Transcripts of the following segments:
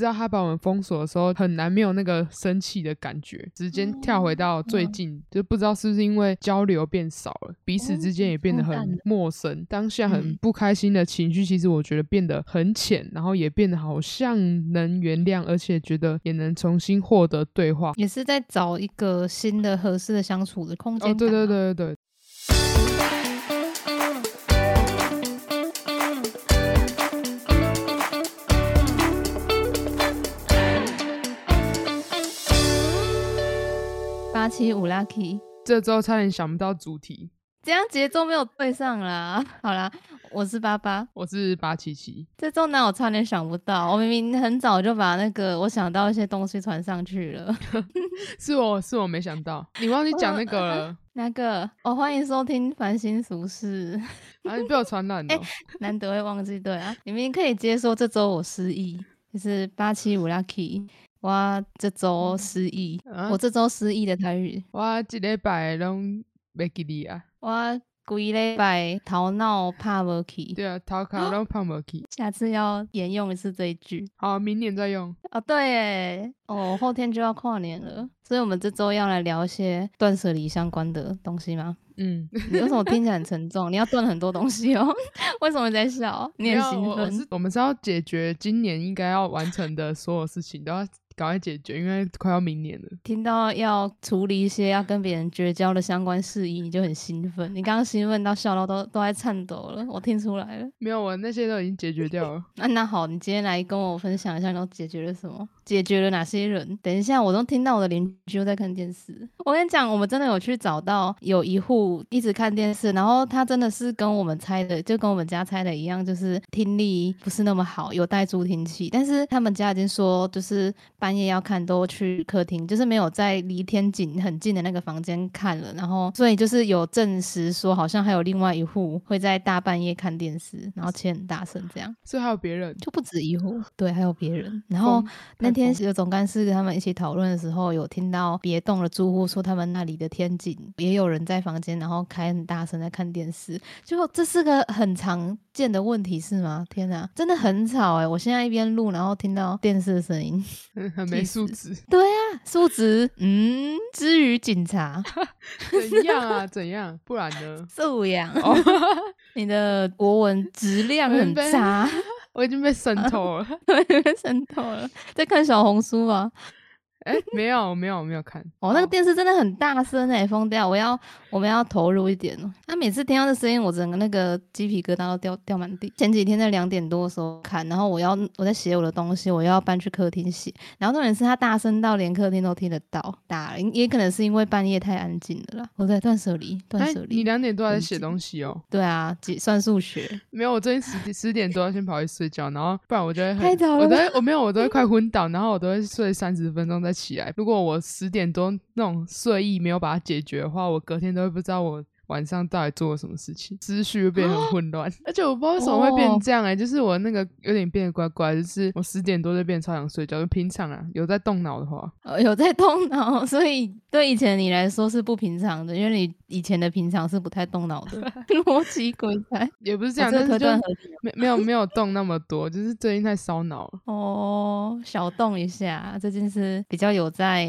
知道他把我们封锁的时候，很难没有那个生气的感觉，直接跳回到最近，就不知道是不是因为交流变少了，彼此之间也变得很陌生，当下很不开心的情绪，其实我觉得变得很浅，然后也变得好像能原谅，而且觉得也能重新获得对话，也是在找一个新的合适的相处的空间。哦，对对对对对。八七五 lucky，这周差点想不到主题，这样节奏没有对上啦。好啦，我是八八，我是八七七。这周呢，我差点想不到，我明明很早就把那个我想到一些东西传上去了。是我是我没想到，你忘记讲那个了。那个？哦，欢迎收听《繁星俗事》。啊，你被我传染了。难得会忘记，对啊，你们可以接受这周我失忆，就是八七五 lucky。我这周失忆，我这周失忆的台语，我一礼拜拢袂记你啊。我规礼拜头脑怕无去，对啊，头壳 拢怕无去。下次要沿用一次这一句。好，明年再用。哦，对诶，哦，后天就要跨年了，所以我们这周要来聊一些断舍离相关的东西吗？嗯，你为什么听起来很沉重？你要断很多东西哦。为什么在笑？你很兴奋。我们是要解决今年应该要完成的所有事情，都要。赶快解决，因为快要明年了。听到要处理一些要跟别人绝交的相关事宜，你就很兴奋。你刚刚兴奋到笑到都都在颤抖了，我听出来了。没有，我那些都已经解决掉了。那那好，你今天来跟我分享一下，你都解决了什么？解决了哪些人？等一下，我都听到我的邻居在看电视。我跟你讲，我们真的有去找到有一户一直看电视，然后他真的是跟我们猜的，就跟我们家猜的一样，就是听力不是那么好，有带助听器。但是他们家已经说，就是半夜要看都去客厅，就是没有在离天井很近的那个房间看了。然后所以就是有证实说，好像还有另外一户会在大半夜看电视，然后切很大声这样。所以还有别人，就不止一户，对，还有别人。然后那天。天有总干事跟他们一起讨论的时候，有听到别栋的住户说，他们那里的天井也有人在房间，然后开很大声在看电视。就这是个很常见的问题，是吗？天哪，真的很吵哎！我现在一边录，然后听到电视的声音，很没素质。对啊，素质，嗯，至于警察 怎样啊？怎样？不然呢？素养，你的国文质量很差。我已经被渗透了，被渗透了，在看小红书吗？哎，没有，没有，没有看。哦，那个电视真的很大声哎，疯掉！我要，我们要投入一点哦。他每次听到这声音，我整个那个鸡皮疙瘩都掉掉满地。前几天在两点多的时候看，然后我要我在写我的东西，我要搬去客厅写。然后重点是他大声到连客厅都听得到，打也可能是因为半夜太安静了啦。我在断舍离，断舍离。你两点多还在写东西哦？对啊，算数学。没有，我最近十十点多要先跑去睡觉，然后不然我就会太早了。我都我没有，我都会快昏倒，然后我都会睡三十分钟起来。如果我十点多那种睡意没有把它解决的话，我隔天都会不知道我晚上到底做了什么事情，思绪又变很混乱。而且我不知道为什么会变这样哎，就是我那个有点变得怪怪，就是我十点多就变超想睡觉。就平常啊，有在动脑的话，呃，有在动脑，所以对以前你来说是不平常的，因为你以前的平常是不太动脑的，逻辑鬼才也不是这样，但是就没没有没有动那么多，就是最近太烧脑了。哦，小动一下，最近是比较有在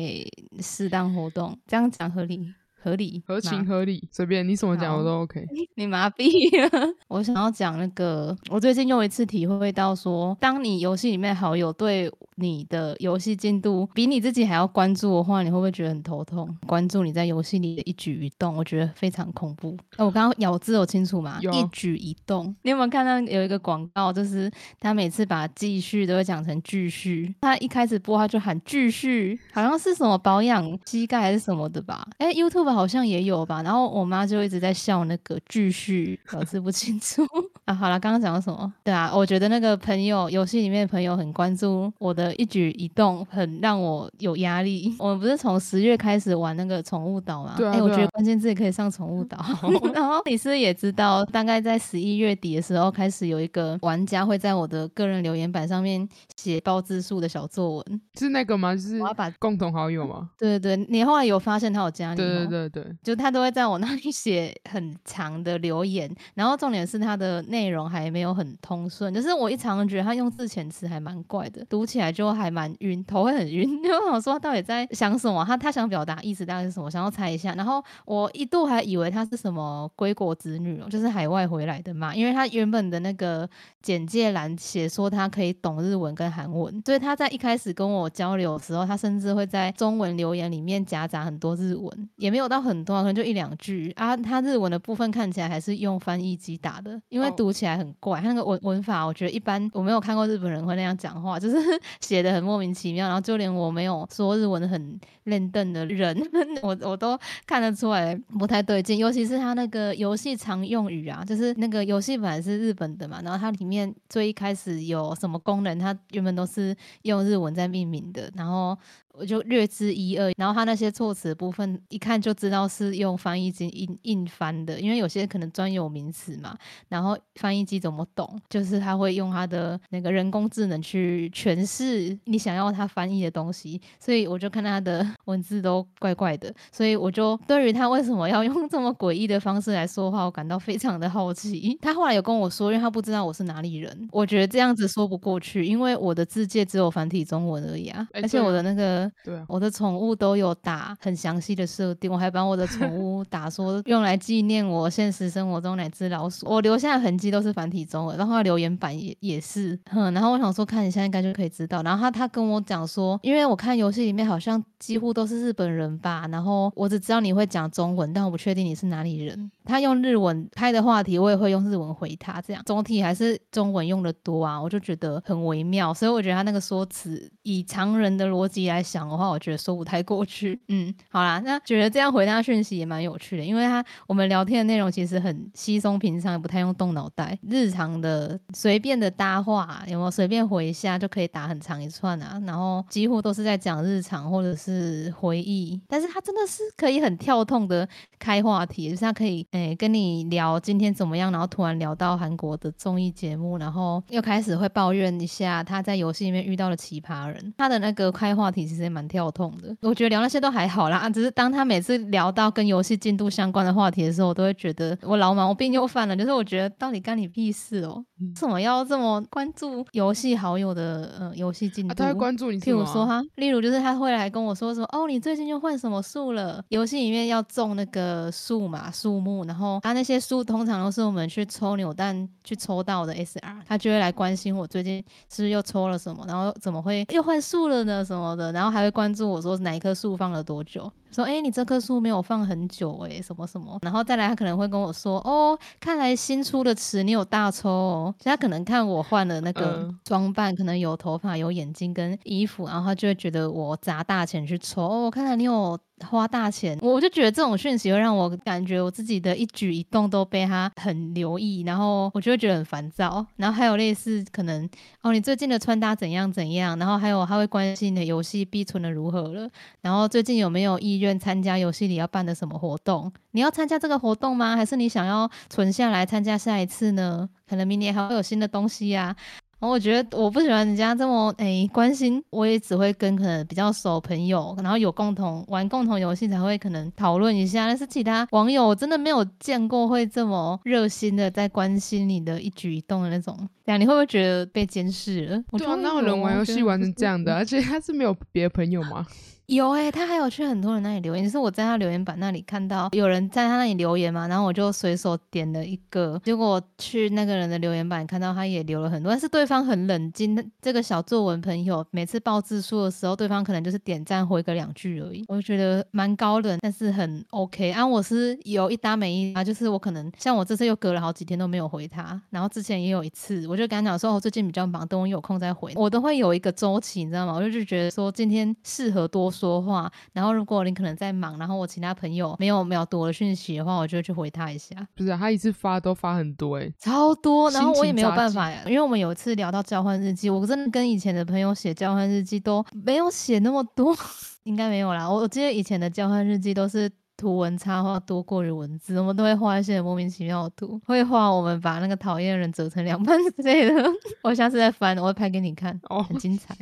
适当活动，这样讲合理。合理，合情合理，随便你怎么讲我都 OK。你麻痹了，我想要讲那个，我最近又一次体会到说，当你游戏里面好友对你的游戏进度比你自己还要关注的话，你会不会觉得很头痛？关注你在游戏里的一举一动，我觉得非常恐怖。哎，我刚刚咬字有清楚吗？一举一动。你有没有看到有一个广告，就是他每次把继续都会讲成继续，他一开始播他就喊继续，好像是什么保养膝盖还是什么的吧？哎，YouTube。好像也有吧，然后我妈就一直在笑那个继续，表示不清楚 啊。好了，刚刚讲到什么？对啊，我觉得那个朋友游戏里面的朋友很关注我的一举一动，很让我有压力。我们不是从十月开始玩那个宠物岛吗？对啊。哎，我觉得关键字可以上宠物岛。然后你是也知道，大概在十一月底的时候开始有一个玩家会在我的个人留言板上面写包字数的小作文，是那个吗？就是我要把共同好友吗？对对对，你后来有发现他有加你吗？对对对。对对，就他都会在我那里 写很长的留言，然后重点是他的内容还没有很通顺，就是我一常觉得他用字遣词还蛮怪的，读起来就还蛮晕，头会很晕。因为我想说到底在想什么，他他想表达意思大概是什么，想要猜一下。然后我一度还以为他是什么归国子女哦，就是海外回来的嘛，因为他原本的那个简介栏写说他可以懂日文跟韩文，所以他在一开始跟我交流的时候，他甚至会在中文留言里面夹杂很多日文，也没有到很多，可能就一两句啊。他日文的部分看起来还是用翻译机打的，因为哦读起来很怪，他那个文文法我觉得一般，我没有看过日本人会那样讲话，就是 写的很莫名其妙，然后就连我没有说日文很认真的人，我我都看得出来不太对劲，尤其是他那个游戏常用语啊，就是那个游戏本来是日本的嘛，然后它里面最一开始有什么功能，它原本都是用日文在命名的，然后我就略知一二，然后他那些措辞部分一看就知道是用翻译机硬硬翻的，因为有些可能专有名词嘛，然后翻译机怎么懂，就是他会用他的那个人工智能去诠释你想要他翻译的东西，所以我就看他的 文字都怪怪的，所以我就对于他为什么要用这么诡异的方式来说话，我感到非常的好奇。他后来有跟我说，因为他不知道我是哪里人，我觉得这样子说不过去，因为我的字界只有繁体中文而已啊，哎而且我的那个。对啊，我的宠物都有打很详细的设定，我还把我的宠 物打说用来纪念我现实生活中哪只老鼠，我留下的痕迹都是繁体中文，然后它留言板也也是，哼，然后我想说看一下应该就可以知道，然后他他跟我讲说，因为我看游戏里面好像几乎都是日本人吧，然后我只知道你会讲中文，但我不确定你是哪里人。他用日文开的话题，我也会用日文回他，这样。总体还是中文用的多啊，我就觉得很微妙，所以我觉得他那个说辞以常人的逻辑来想的话，我觉得说不太过去。嗯，好啦，那觉得这样回他讯息也蛮有趣的，因为他我们聊天的内容其实很稀松平常，也不太用动脑袋，日常的随便的搭话，有没有随便回一下就可以打很长一串啊，然后几乎都是在讲日常或者是回忆，但是他真的是可以很跳痛的开话题，就是他可以诶、跟你聊今天怎么样，然后突然聊到韩国的综艺节目，然后又开始会抱怨一下他在游戏里面遇到的奇葩人。他的那个开话题其实也蛮跳痛的，我觉得聊那些都还好啦，啊只是当他每次聊到跟游戏进度相关的话题的时候，我都会觉得我老毛病又犯了，就是我觉得到底干你屁事哦、嗯为什么要这么关注游戏好友的呃游戏进度？啊，他会关注你什譬？如说哈，例如就是他会来跟我说说，哦，你最近又换什么树了？游戏里面要种那个树嘛，树木，然后他那些树通常都是我们去抽扭蛋去抽到的 SR，他就会来关心我最近是不是又抽了什么，然后怎么会又换树了呢什么的，然后还会关注我说哪一棵树放了多久。说，哎、你这棵树没有放很久、诶，什么什么，然后再来，他可能会跟我说，哦，看来新出的词你有大抽哦，所以他可能看我换了那个嗯。装扮，可能有头发、有眼睛跟衣服，然后他就会觉得我砸大钱去抽，哦，看来你有花大钱，我就觉得这种讯息会让我感觉我自己的一举一动都被他很留意，然后我就会觉得很烦躁。然后还有类似可能哦，你最近的穿搭怎样怎样，然后还有他会关心你的游戏币存的如何了，然后最近有没有意愿参加游戏里要办的什么活动？你要参加这个活动吗？还是你想要存下来参加下一次呢？可能明年还会有新的东西呀、然后我觉得我不喜欢人家这么诶、关心，我也只会跟可能比较熟朋友，然后有共同玩共同游戏才会可能讨论一下。但是其他网友我真的没有见过会这么热心的在关心你的一举一动的那种。这样你会不会觉得被监视了？我对啊，觉得哪有人玩游戏玩成这样的？啊？而且他是没有别的朋友吗？有诶、他还有去很多人那里留言，就是我在他留言板那里看到有人在他那里留言嘛，然后我就随手点了一个，结果去那个人的留言板看到他也留了很多，但是对方很冷静。这个小作文朋友每次报字数的时候，对方可能就是点赞回个两句而已，我就觉得蛮高冷，但是很 OK。啊，我是有一搭没一搭，就是我可能像我这次又隔了好几天都没有回他，然后之前也有一次，我就跟他讲说，我、最近比较忙，等我有空再回，我都会有一个周期，你知道吗？我就觉得说今天适合多说话，然后如果你可能在忙，然后我其他朋友没有秒读我的讯息的话，我就会去回他一下，不是啊、他一次发都发很多哎、超多。然后我也没有办法呀，因为我们有一次聊到交换日记，我真的跟以前的朋友写交换日记都没有写那么多，应该没有啦。我我记得以前的交换日记都是。图文插画多过于文字，我们都会画一些莫名其妙的图，会画我们把那个讨厌的人折成两半之类的。我下次再翻，我会拍给你看，哦，很精彩。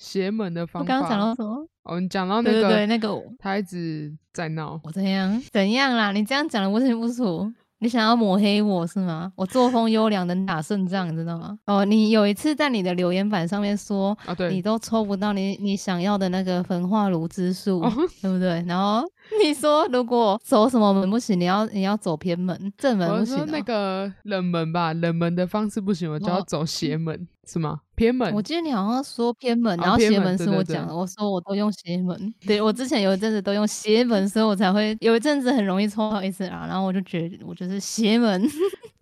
邪门的方法。我刚刚讲到什么？哦，你讲到那个，对对对，那个他一直在闹，我怎样怎样啦？你这样讲的不清不楚。你想要抹黑我是吗？我作风优良，能打胜仗，你知道吗？哦，你有一次在你的留言板上面说，啊，对，你都抽不到你你想要的那个焚化炉之术，哦对不对？然后你说如果走什么门不行，你要你要走偏门，正门不行、哦。我说那个冷门吧，冷门的方式不行，我就要哦走邪门，是吗？偏门我记得你好像说偏门，哦然后邪门是我讲的，我说我都用邪门。对我之前有一阵子都用邪门，所以我才会有一阵子很容易抽到 SR，然后我就觉得我就是邪门。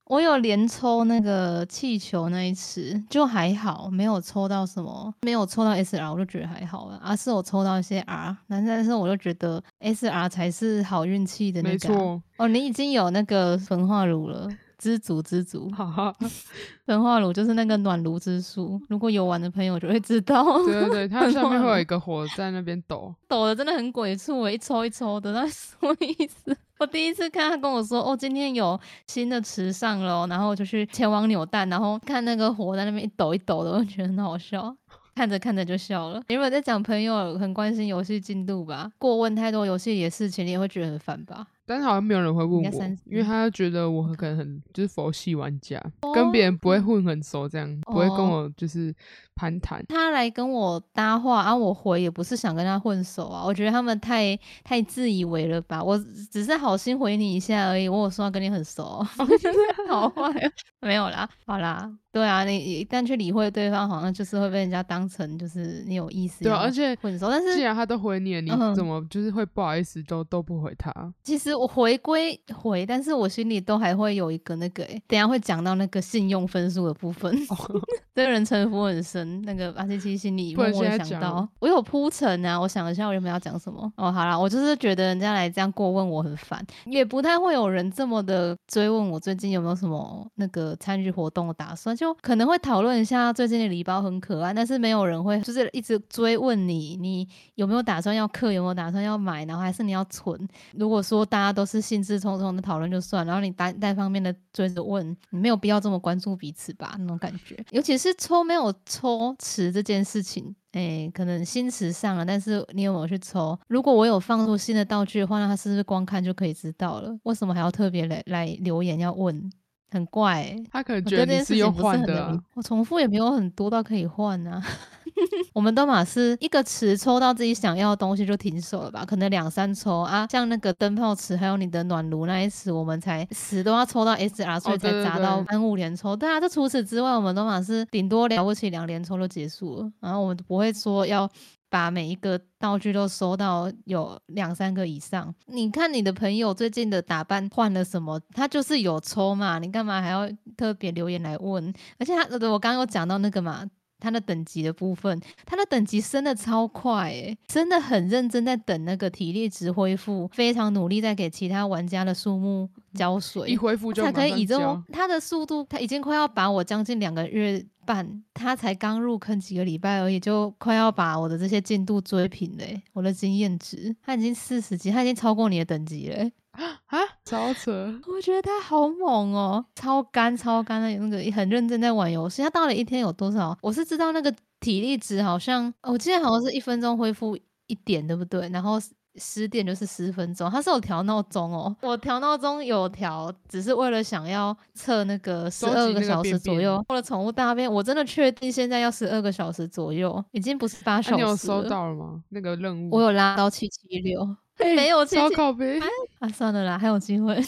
我有连抽那个气球那一次，就还好，没有抽到什么，没有抽到 SR，我就觉得还好了。而、是我抽到一些 R，但但是我就觉得 SR 才是好运气的那个啊、没错，哦，你已经有那个焚化炉了，知足知足。哈哈，焚化炉就是那个暖炉之术，如果有玩的朋友就会知道，对对对，它上面会有一个火在那边抖，抖的真的很鬼畜欸诶，一抽一抽的，那什么意思？我第一次看他跟我说，哦，今天有新的池上了哦，然后我就去前往扭蛋，然后看那个火在那边一抖一抖的，我觉得很好笑。看着看着就笑了。原本在讲朋友很关心游戏进度吧，过问太多游戏里的事情，你也会觉得很烦吧？但是好像没有人会问我因为他觉得我可能很就是佛系玩家，跟别人不会混很熟，这样不会跟哦我就是攀谈。他来跟我搭话啊，我回也不是想跟他混熟啊，我觉得他们太太自以为了吧，我只是好心回你一下而已，我有说要跟你很熟，好坏啊，没有啦，好啦，对啊，你一旦去理会对方，好像就是会被人家当成就是你有意思，对啊，而且混熟，但是既然他都回你了，你嗯怎么就是会不好意思都都不回他？其实我回归回，但是我心里都还会有一个那个、欸，等下会讲到那个信用分数的部分。这个人城府很深，那个八七七心里默默想到，我有铺陈啊，我想一下我原本要讲什么。哦，好啦，我就是觉得人家来这样过问我很烦，也不太会有人这么的追问我最近有没有什么那个参与活动的打算，就可能会讨论一下最近的礼包很可爱，但是没有人会就是一直追问你，你有没有打算要刻，有没有打算要买，然后还是你要存。如果说大家都是兴致冲冲的讨论就算，然后你单单方面的追着问，你没有必要这么关注彼此吧，那种感觉。尤其是抽没有抽池这件事情，哎，可能新词上了，但是你有没有去抽？如果我有放入新的道具的话，那他是不是光看就可以知道了？为什么还要特别来来留言要问？很怪、欸，他可能觉得你是用事情不是换的、我重复也没有很多到可以换啊。我们都嘛是一个池抽到自己想要的东西就停手了吧？可能两三抽啊，像那个灯泡池还有你的暖炉那一池，我们才十都要抽到 SR，所以才砸到对三五连抽。对啊，这除此之外，我们都嘛是顶多了不起两连抽就结束了，然后我们不会说要。把每一个道具都收到有两三个以上。你看你的朋友最近的打扮换了什么？他就是有抽嘛，你干嘛还要特别留言来问？而且他，呃我刚刚有讲到那个嘛，他的等级的部分，他的等级升的超快诶，真的很认真在等那个体力值恢复，非常努力在给其他玩家的树木浇水，一恢复就才可以以这种他的速度，他已经快要把我将近两个月半，他才刚入坑几个礼拜而已，就快要把我的这些进度追平嘞、我的经验值，他已经四十级，他已经超过你的等级嘞、啊，超扯！我觉得他好猛哦，超干超干的，那个很认真在玩游戏。他到底一天有多少？我是知道那个体力值好像，我记得好像是一分钟恢复一点，对不对？然后十点就是十分钟，他是有调闹钟哦。我调闹钟有调，只是为了想要测那个十二个小时左右。为了宠物大便，我真的确定现在要十二个小时左右，已经不是八那、小时了。你有收到了吗？那个任务？我有拉到七七六，哎没有七七超靠背。啊，算了啦，还有机会。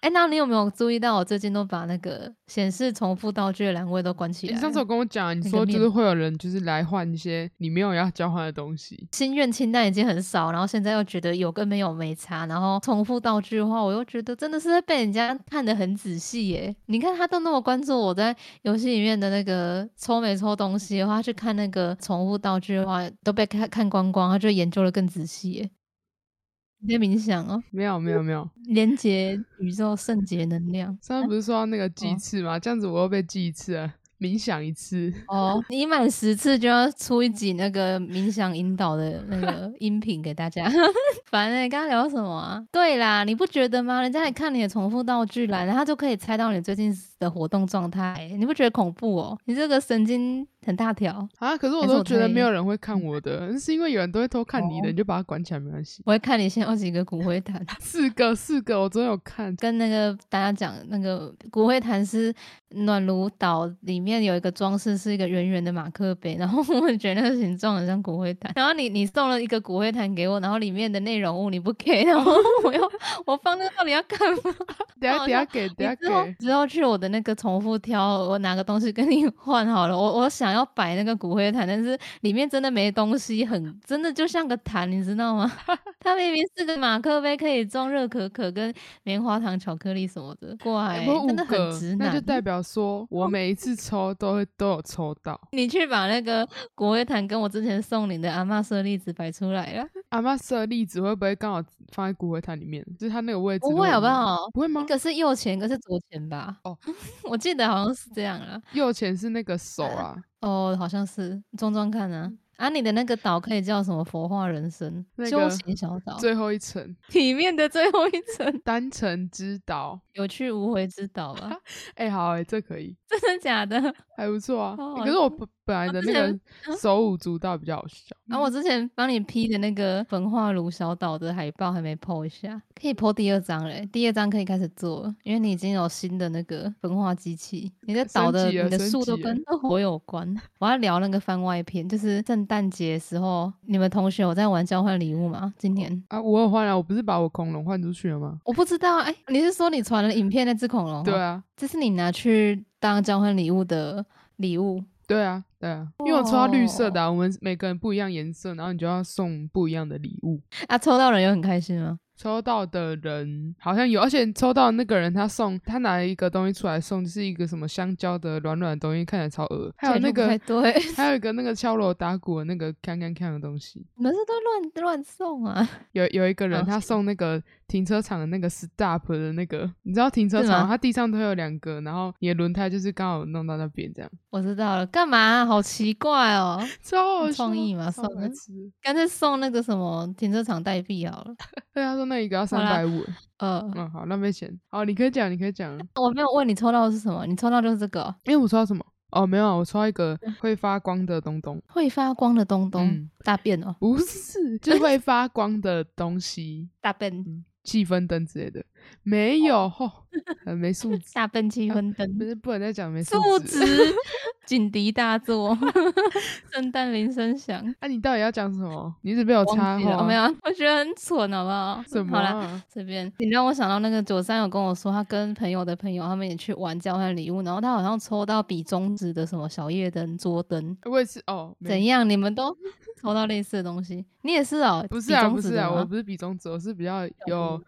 哎、那你有没有注意到我最近都把那个显示重复道具的栏位都关起来？你上次有跟我讲，你说就是会有人就是来换一些你没有要交换的东西。心愿清单已经很少，然后现在又觉得有跟没有没差，然后重复道具的话，我又觉得真的是被人家看得很仔细耶。你看他都那么关注我在游戏里面的那个抽没抽东西的话，他去看那个重复道具的话，都被看看光光，他就研究的更仔细耶。你在冥想哦，没有没有没有，连接宇宙圣洁能量。上次不是说到那个祭哦次吗？这样子我又被祭一次了，冥想一次。哦，你满十次就要出一集那个冥想引导的那个音频给大家。反正你刚刚聊什么啊？对啦，你不觉得吗？人家来看你的重复道具栏，然后就可以猜到你最近的活动状态，你不觉得恐怖哦？你这个神经很大条。啊，可是我都觉得没有人会看我的，是因为有人都会偷看你的，哦你就把它关起来没关系。我会看你现在有几个骨灰坛，四个，四个，我昨天有看。跟那个大家讲，那个骨灰坛是暖炉岛里面有一个装饰，是一个圆圆的马克杯，然后 我觉得那个形状很像骨灰坛。然后你你送了一个骨灰坛给我，然后里面的内容物你不给，然后我要我放那个到底要干嘛？等下等下给，等下你之后给。之后去我的那个重复挑，我拿个东西跟你换好了。我我想要摆那个骨灰坛，但是里面真的没东西，很真的就像个坛，你知道吗？它明明是个马克杯，可以装热可可跟棉花糖、巧克力什么的。怪，真的很直，男。那就代表说我每一次抽都会都有抽到。你去把那个骨灰坛跟我之前送你的阿妈舍利子摆出来了，阿妈色栗子会不会刚好放在骨灰坛里面？就是它那个位置不会？好不好？不会吗一？个是右前，一个是左前吧？哦，我记得好像是这样啦。右前是那个手啊，哦，好像是装装看啊。啊，你的那个岛可以叫什么？佛化人生、修那个行小岛，最后一层体面的最后一层，单层之岛。有去无回之岛吧？哎、好哎、这可以，真的假的？还不错啊。可是我本本来的那个手舞足蹈比较好笑。然后我之前帮你 P 的那个焚化炉小岛的海报还没 PO 一下，可以 PO 第二张嘞。第二张可以开始做了，因为你已经有新的那个焚化机器，你的岛的你的树都跟火有关。我要聊那个番外篇，就是圣诞节时候，你们同学有在玩交换礼物吗？今年啊，我有换了，我不是把我恐龙换出去了吗？我不知道，哎、你是说你传了影片那只恐龙？对，啊，这是你拿去当交换礼物的礼物。对啊，对啊，因为我抽到绿色哦的、啊，我们每个人不一样颜色，然后你就要送不一样的礼物。啊，抽到人有很开心吗？抽到的人好像有，而且抽到那个人他送他拿了一个东西出来送，就是一个什么香蕉的软软的东西，看起来超恶。还有那个对，还有一个那个敲锣打鼓的那个锵锵锵的东西。你们是都乱乱送啊？有有一个人他送那个停车场的那个 stop 的那个，你知道停车场它地上都有两个，然后你的轮胎就是刚好弄到那边这样，我知道了，干嘛、好奇怪哦！超好有创意嘛超送的。干脆送那个什么停车场代币好了。对，他说那一个要三百五，呃，嗯，好，浪费钱。好，你可以讲，你可以讲，我没有问你抽到的是什么，你抽到就是这个哦。因为我抽到什么？哦，没有啊，我抽到一个会发光的东东，会发光的东东，嗯。大便哦，不是，就是会发光的东西，大便，嗯，气氛灯之类的，没有，吼，很没素质，大便气氛不，是不能再讲没素素质。警笛大作，圣诞铃声响。啊，你到底要讲什么？你一直被我插话，哦没有啊，我觉得很蠢，好不好？好啦，这边。你让我想到那个九三有跟我说，他跟朋友的朋友他们也去玩交换礼物，然后他好像抽到比中指的什么小夜灯、桌灯，我也是哦，怎样？你们都抽到类似的东西？你也是哦？不是啊，不是啊，我不是比中指，我是比较小有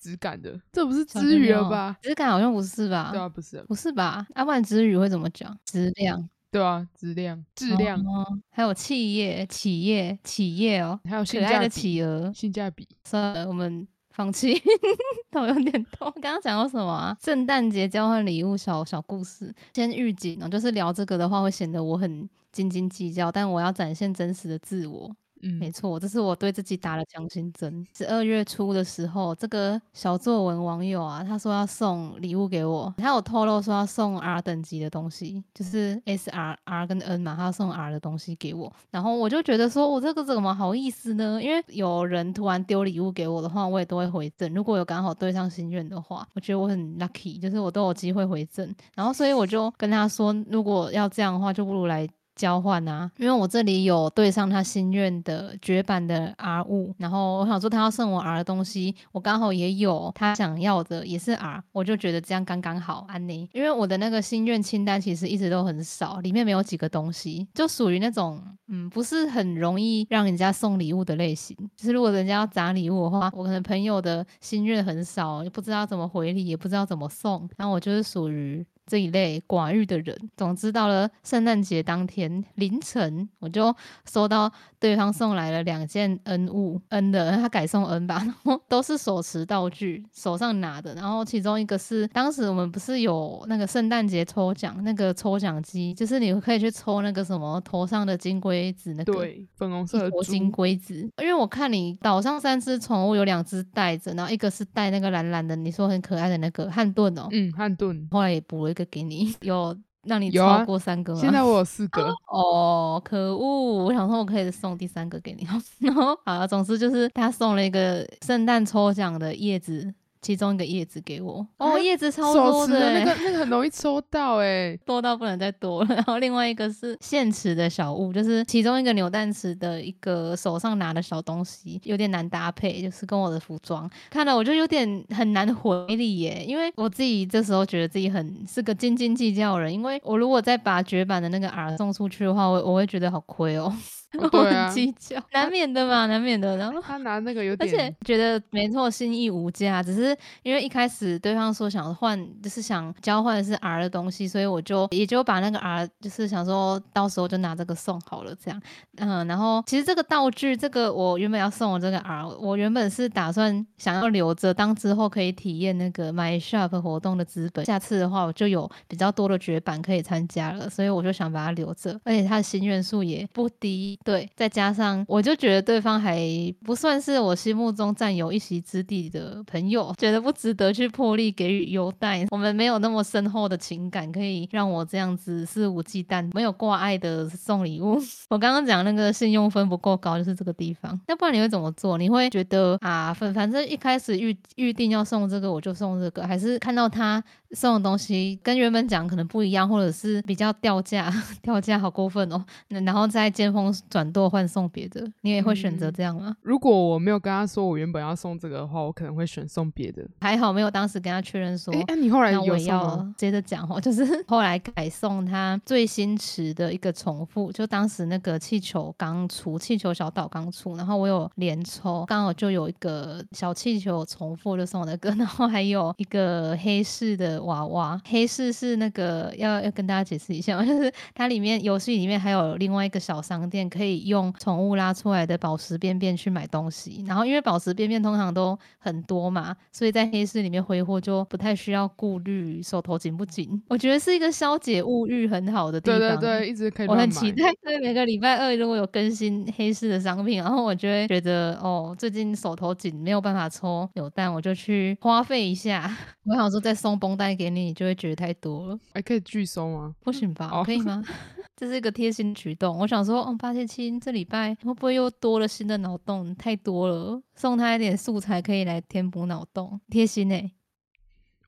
质感的，这不是小之语了吧？质感好像不是吧？对啊，不是啊，不是吧？要、不然子语会怎么讲？质量、对啊，质量、质量，哦还有企业、企业、企业哦，还有性可爱的价，企鹅。性价比。算了，我们放弃，头有点痛。刚刚讲到什么啊？圣诞节交换礼物小小故事，先预警哦，就是聊这个的话会显得我很斤斤计较，但我要展现真实的自我。没嗯，错，这是我对自己打了强心针。十二月初的时候，这个小作文网友啊，他说要送礼物给我，他有透露说要送 R 等级的东西，就是 S R R 跟 N 嘛，他要送 R 的东西给我。然后我就觉得说，我这个怎么好意思呢？因为有人突然丢礼物给我的话，我也都会回赠。如果有刚好对上心愿的话，我觉得我很 lucky，就是我都有机会回赠。然后所以我就跟他说，如果要这样的话，就不如来交换啊，因为我这里有对上他心愿的绝版的 R 物，然后我想说他要送我 R 的东西，我刚好也有他想要的，也是 R，我就觉得这样刚刚好，安妮。因为我的那个心愿清单其实一直都很少，里面没有几个东西，就属于那种嗯不是很容易让人家送礼物的类型。就是如果人家要砸礼物的话，我可能朋友的心愿很少，也不知道怎么回礼，也不知道怎么送，然后我就是属于。这一类寡欲的人，总之到了圣诞节当天凌晨，我就收到对方送来了两件 N 物 N 的，他改送 N 吧，然后都是手持道具，手上拿的。然后其中一个是当时我们不是有那个圣诞节抽奖那个抽奖机，就是你可以去抽那个什么头上的金龟子那个。对，粉红色的金龟子，因为我看你岛上三只宠物有两只带着，然后一个是带那个蓝蓝的，你说很可爱的那个汉顿哦，嗯，汉顿，后来也补了一个给你，有让你有啊超过三个吗？现在我有四个，哦，可恶！我想说我可以送第三个给你，然后 好了，总之就是他送了一个圣诞抽奖的叶子，其中一个叶子给我。哦，啊叶子超手多的、那个欸，那个很容易抽到哎、多到不能再多了。然后另外一个是现池的小物，就是其中一个扭蛋池的一个手上拿的小东西，有点难搭配，就是跟我的服装看了我就有点很难回礼耶，因为我自己这时候觉得自己很是个斤斤计较人，因为我如果再把绝版的那个 R 送出去的话，我我会觉得好亏哦。我很计较，难免的嘛，难免的。然后他拿那个有点而且，觉得没错，心意无价，只是因为一开始对方说想换，就是想交换的是 R 的东西，所以我就也就把那个 R，就是想说到时候就拿这个送好了，这样。嗯，然后其实这个道具，这个我原本要送我这个 R，我原本是打算想要留着，当之后可以体验那个 My Shop 活动的资本。下次的话，我就有比较多的绝版可以参加了，所以我就想把它留着，而且它的心愿数也不低。对，再加上我就觉得对方还不算是我心目中占有一席之地的朋友，觉得不值得去破例给予优待。我们没有那么深厚的情感，可以让我这样子肆无忌惮、没有挂碍的送礼物。我刚刚讲那个信用分不够高，就是这个地方。要不然你会怎么做？你会觉得啊，反反正一开始预预定要送这个，我就送这个，还是看到他送的东西跟原本讲可能不一样，或者是比较掉价，掉价好过分哦。那然后再尖峰转舵换送别的，你也会选择嗯这样吗？如果我没有跟他说我原本要送这个的话，我可能会选送别的。还好没有当时跟他确认说。哎、那、你后来有送要？接着讲哦，就是 后来改送他最新池的一个重复，就当时那个气球刚出，气球小岛刚出，然后我有连抽，刚好就有一个小气球重复，就送我的歌，然后还有一个黑市的娃娃，黑市是那个要要跟大家解释一下，就是它里面游戏里面还有另外一个小商店，可以用宠物拉出来的宝石便便去买东西，然后因为宝石便便通常都很多嘛，所以在黑市里面挥霍就不太需要顾虑手头紧不紧，我觉得是一个消解物欲很好的地方。对对对，一直可以我。很期待，对每个礼拜二如果有更新黑市的商品，然后我就会觉得哦，最近手头紧，没有办法抽扭蛋，我就去花费一下。我想说再送绷带给你，你就会觉得太多了，还可以拒收吗？不行吧？哦可以吗？这是一个贴心举动。我想说，哦，八七亲这礼拜会不会又多了新的脑洞？太多了，送他一点素材可以来填补脑洞，贴心呢、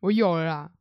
我有了啦，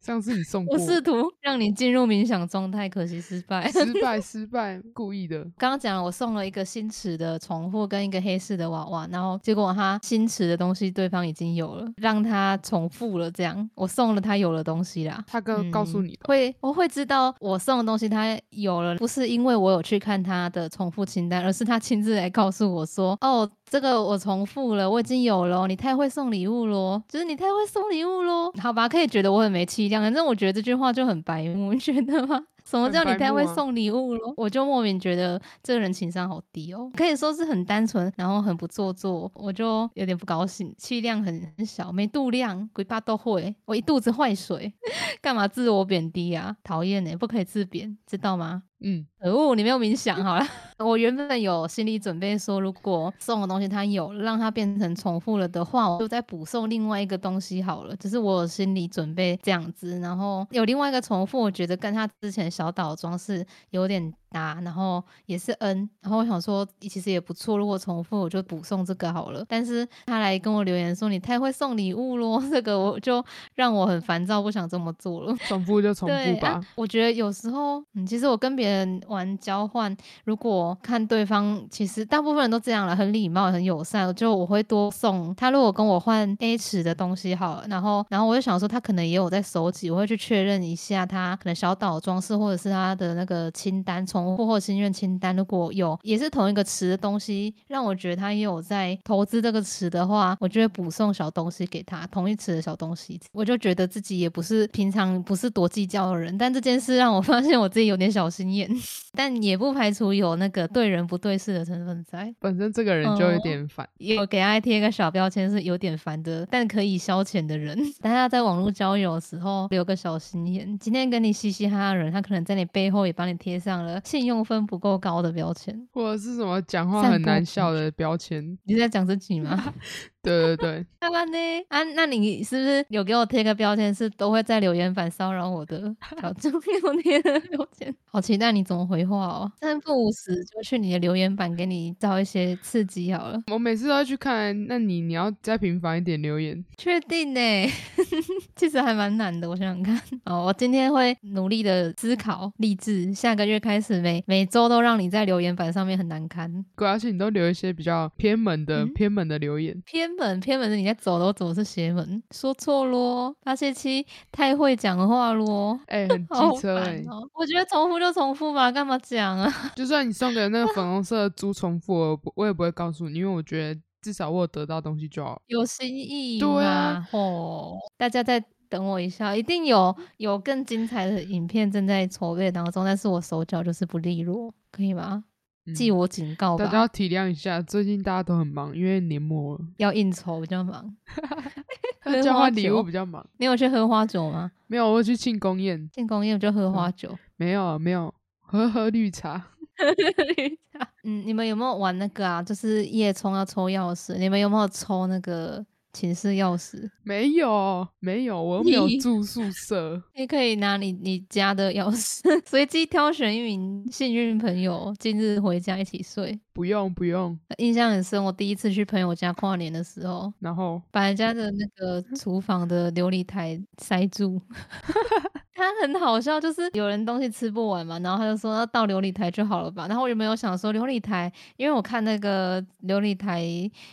上次你送过我，试图让你进入冥想状态，可惜失败。失败 失败，故意的。刚刚讲了，我送了一个新池的重复跟一个黑市的娃娃，然后结果他新池的东西对方已经有了，让他重复了，这样我送了他有了东西啦。他哥告诉嗯你的，会我会知道我送的东西他有了，不是因为我有去看他的重复清单，而是他亲自来告诉我说：“哦，这个我重复了，我已经有了哦，你太会送礼物咯，就是你太会送礼物咯。”好吧，可以觉得我很没气量，反正我觉得这句话就很白目，你觉得吗？什么叫你太会送礼物了？我就莫名觉得这个人情商好低哦，可以说是很单纯，然后很不做作，我就有点不高兴，气量很很小，没度量，鬼爸都会，我一肚子坏水，干嘛自我贬低啊？讨厌呢，不可以自贬，知道吗？嗯，哦，你没有冥想好了。我原本有心理准备说，如果送的东西他有让它变成重复了的话，我就再补送另外一个东西好了。只是我有心理准备这样子，然后有另外一个重复，我觉得跟他之前小岛装饰有点搭，然后也是 N，然后我想说其实也不错，如果重复我就补送这个好了。但是他来跟我留言说你太会送礼物咯，这个我就让我很烦躁，不想这么做了。重复就重复吧。啊，我觉得有时候，嗯，其实我跟别人玩交换，如果看对方，其实大部分人都这样了，很礼貌、很友善，就我会多送他。如果跟我换 A 尺的东西好了，然后，然后我就想说，他可能也有在收集，我会去确认一下他可能小岛装饰或者是他的那个清单，重复或心愿清单，如果有也是同一个词的东西，让我觉得他也有在投资这个词的话，我就会补送小东西给他，同一词的小东西，我就觉得自己也不是平常不是多计较的人，但这件事让我 发现我自己有点小心眼，但也不排除有那个对人不对事的成分在。本身这个人就有哦点烦，有给他贴一个小标签，是有点烦的，但可以消遣的人。大家在网络交友的时候留个小心眼，今天跟你嘻嘻哈哈的人，他可能在你背后也帮你贴上了信用分不够高的标签。或者是什么讲话很难笑的标签。你在讲自己吗？对 对对，干嘛呢？啊，那你是不是有给我贴个标签，是都会在留言板骚扰我的我 贴的标签？好期待你怎么回话哦！三不五时就去你的留言板给你造一些刺激好了。我每次都要去看，那你你要再频繁一点留言。确定呢？其实还蛮难的，我想想看。哦，我今天会努力的思考，励志，下个月开始每每周都让你在留言板上面很难堪。对，而且你都留一些比较偏门的、嗯偏门的留言。偏门，偏门的你在走楼走是邪门，说错咯。八七七太会讲话咯。哎、很好机车哎、烦哦！我觉得重复就重复吧，干嘛讲啊？就算你送给那个粉红色的猪重复，我我也不会告诉你，因为我觉得至少我有得到东西就好。有新意对啊嘛？吼，大家再等我一下，一定有有更精彩的影片正在筹备当中，但是我手脚就是不利落，可以吗？记嗯我警告吧，大家要体谅一下，最近大家都很忙，因为年末，要应酬比较忙。交换礼物酒比较忙。你有去喝花酒吗？没有，我去庆功宴，庆功宴就喝花酒。没有没有，喝喝绿茶。嗯，你们有没有玩那个啊？就是夜冲要抽钥匙，你们有没有抽那个寝室钥匙？没有没有，我又没有住宿舍。你可以拿你你家的钥匙，随机挑选一名幸运朋友，今日回家一起睡。不用不用，印象很深，我第一次去朋友家跨年的时候，然后把人家的那个厨房的琉璃台塞住。他很好笑，就是有人东西吃不完嘛，然后他就说要倒琉璃台就好了吧。然后我有没有想说琉璃台，因为我看那个琉璃台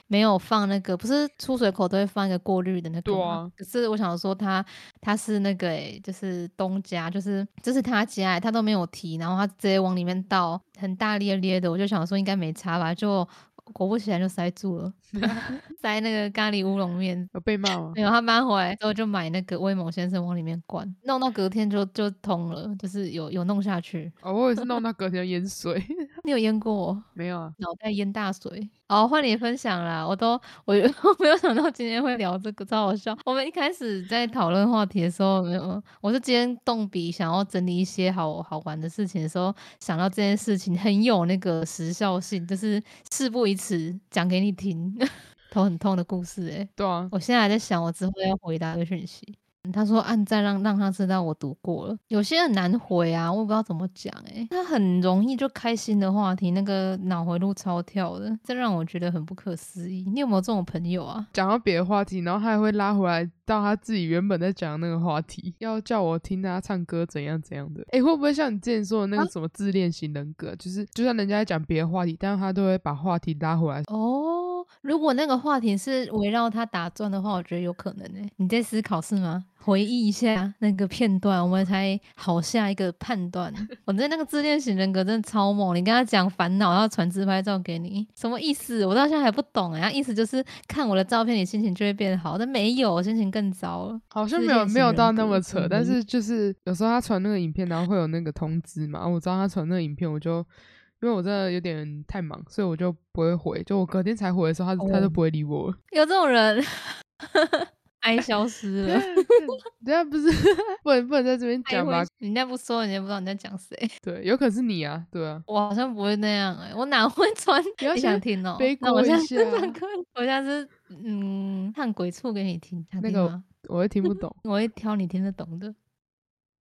没有放那个，不是出水口都会放一个过滤的那个吗？对啊可是我想说他他是那个诶、就是东家，就是这是他家、欸，他都没有提，然后他直接往里面倒，很大咧咧的，我就想说应该没差吧，就果不其然就塞住了，塞那个咖喱乌龙面。有被骂吗没？有，他搬回来之后就买那个威猛先生往里面灌，弄到隔天就就通了，就是有有弄下去。哦，我也是弄到隔天淹水，你有淹过我？没有啊。脑袋淹大水。哦，换你分享啦！我都我 我没有想到今天会聊这个，超好笑。我们一开始在讨论话题的时候，没有，我是今天动笔想要整理一些好好玩的事情的时候，想到这件事情很有那个时效性，就是事不宜迟，讲给你听，头很痛的故事、欸。对啊，我现在还在想，我之后要回答的讯息。嗯他说按赞让让他知道我读过了，有些很难回啊，我也不知道怎么讲诶、他很容易就开心的话题，那个脑回路超跳的，这让我觉得很不可思议。你有没有这种朋友啊？讲到别的话题，然后他还会拉回来到他自己原本在讲的那个话题，要叫我听他唱歌怎样怎样的。诶，会不会像你之前说的那个啊什么自恋型人格，就是就算人家在讲别的话题，但是他都会把话题拉回来。哦，如果那个话题是围绕他打转的话，我觉得有可能诶、你在思考是吗？回忆一下那个片段，我们才好下一个判断。我觉得那个自恋型人格真的超猛，你跟他讲烦恼，要传自拍照给你，什么意思？我到现在还不懂哎、他意思就是看我的照片，你心情就会变好，但没有，我心情更糟了。好像没有没有到那么扯，但嗯是就是有时候他传那个影片，然后会有那个通知嘛，我知道他传那个影片，我就因为我真的有点太忙，所以我就不会回，就我隔天才回的时候，他他就哦不会理我了。有这种人，爱消失了。人家 不是不能不能在这边讲吧爱？会人家不说，人家不知道你在讲谁。对，有可能是你啊，对啊，我好像不会那样哎、我哪会穿？你要先听哦、背那我现在锅一下唱歌，我现在是嗯唱鬼畜给你听，那个吗？我会听不懂。我会挑你听得懂的。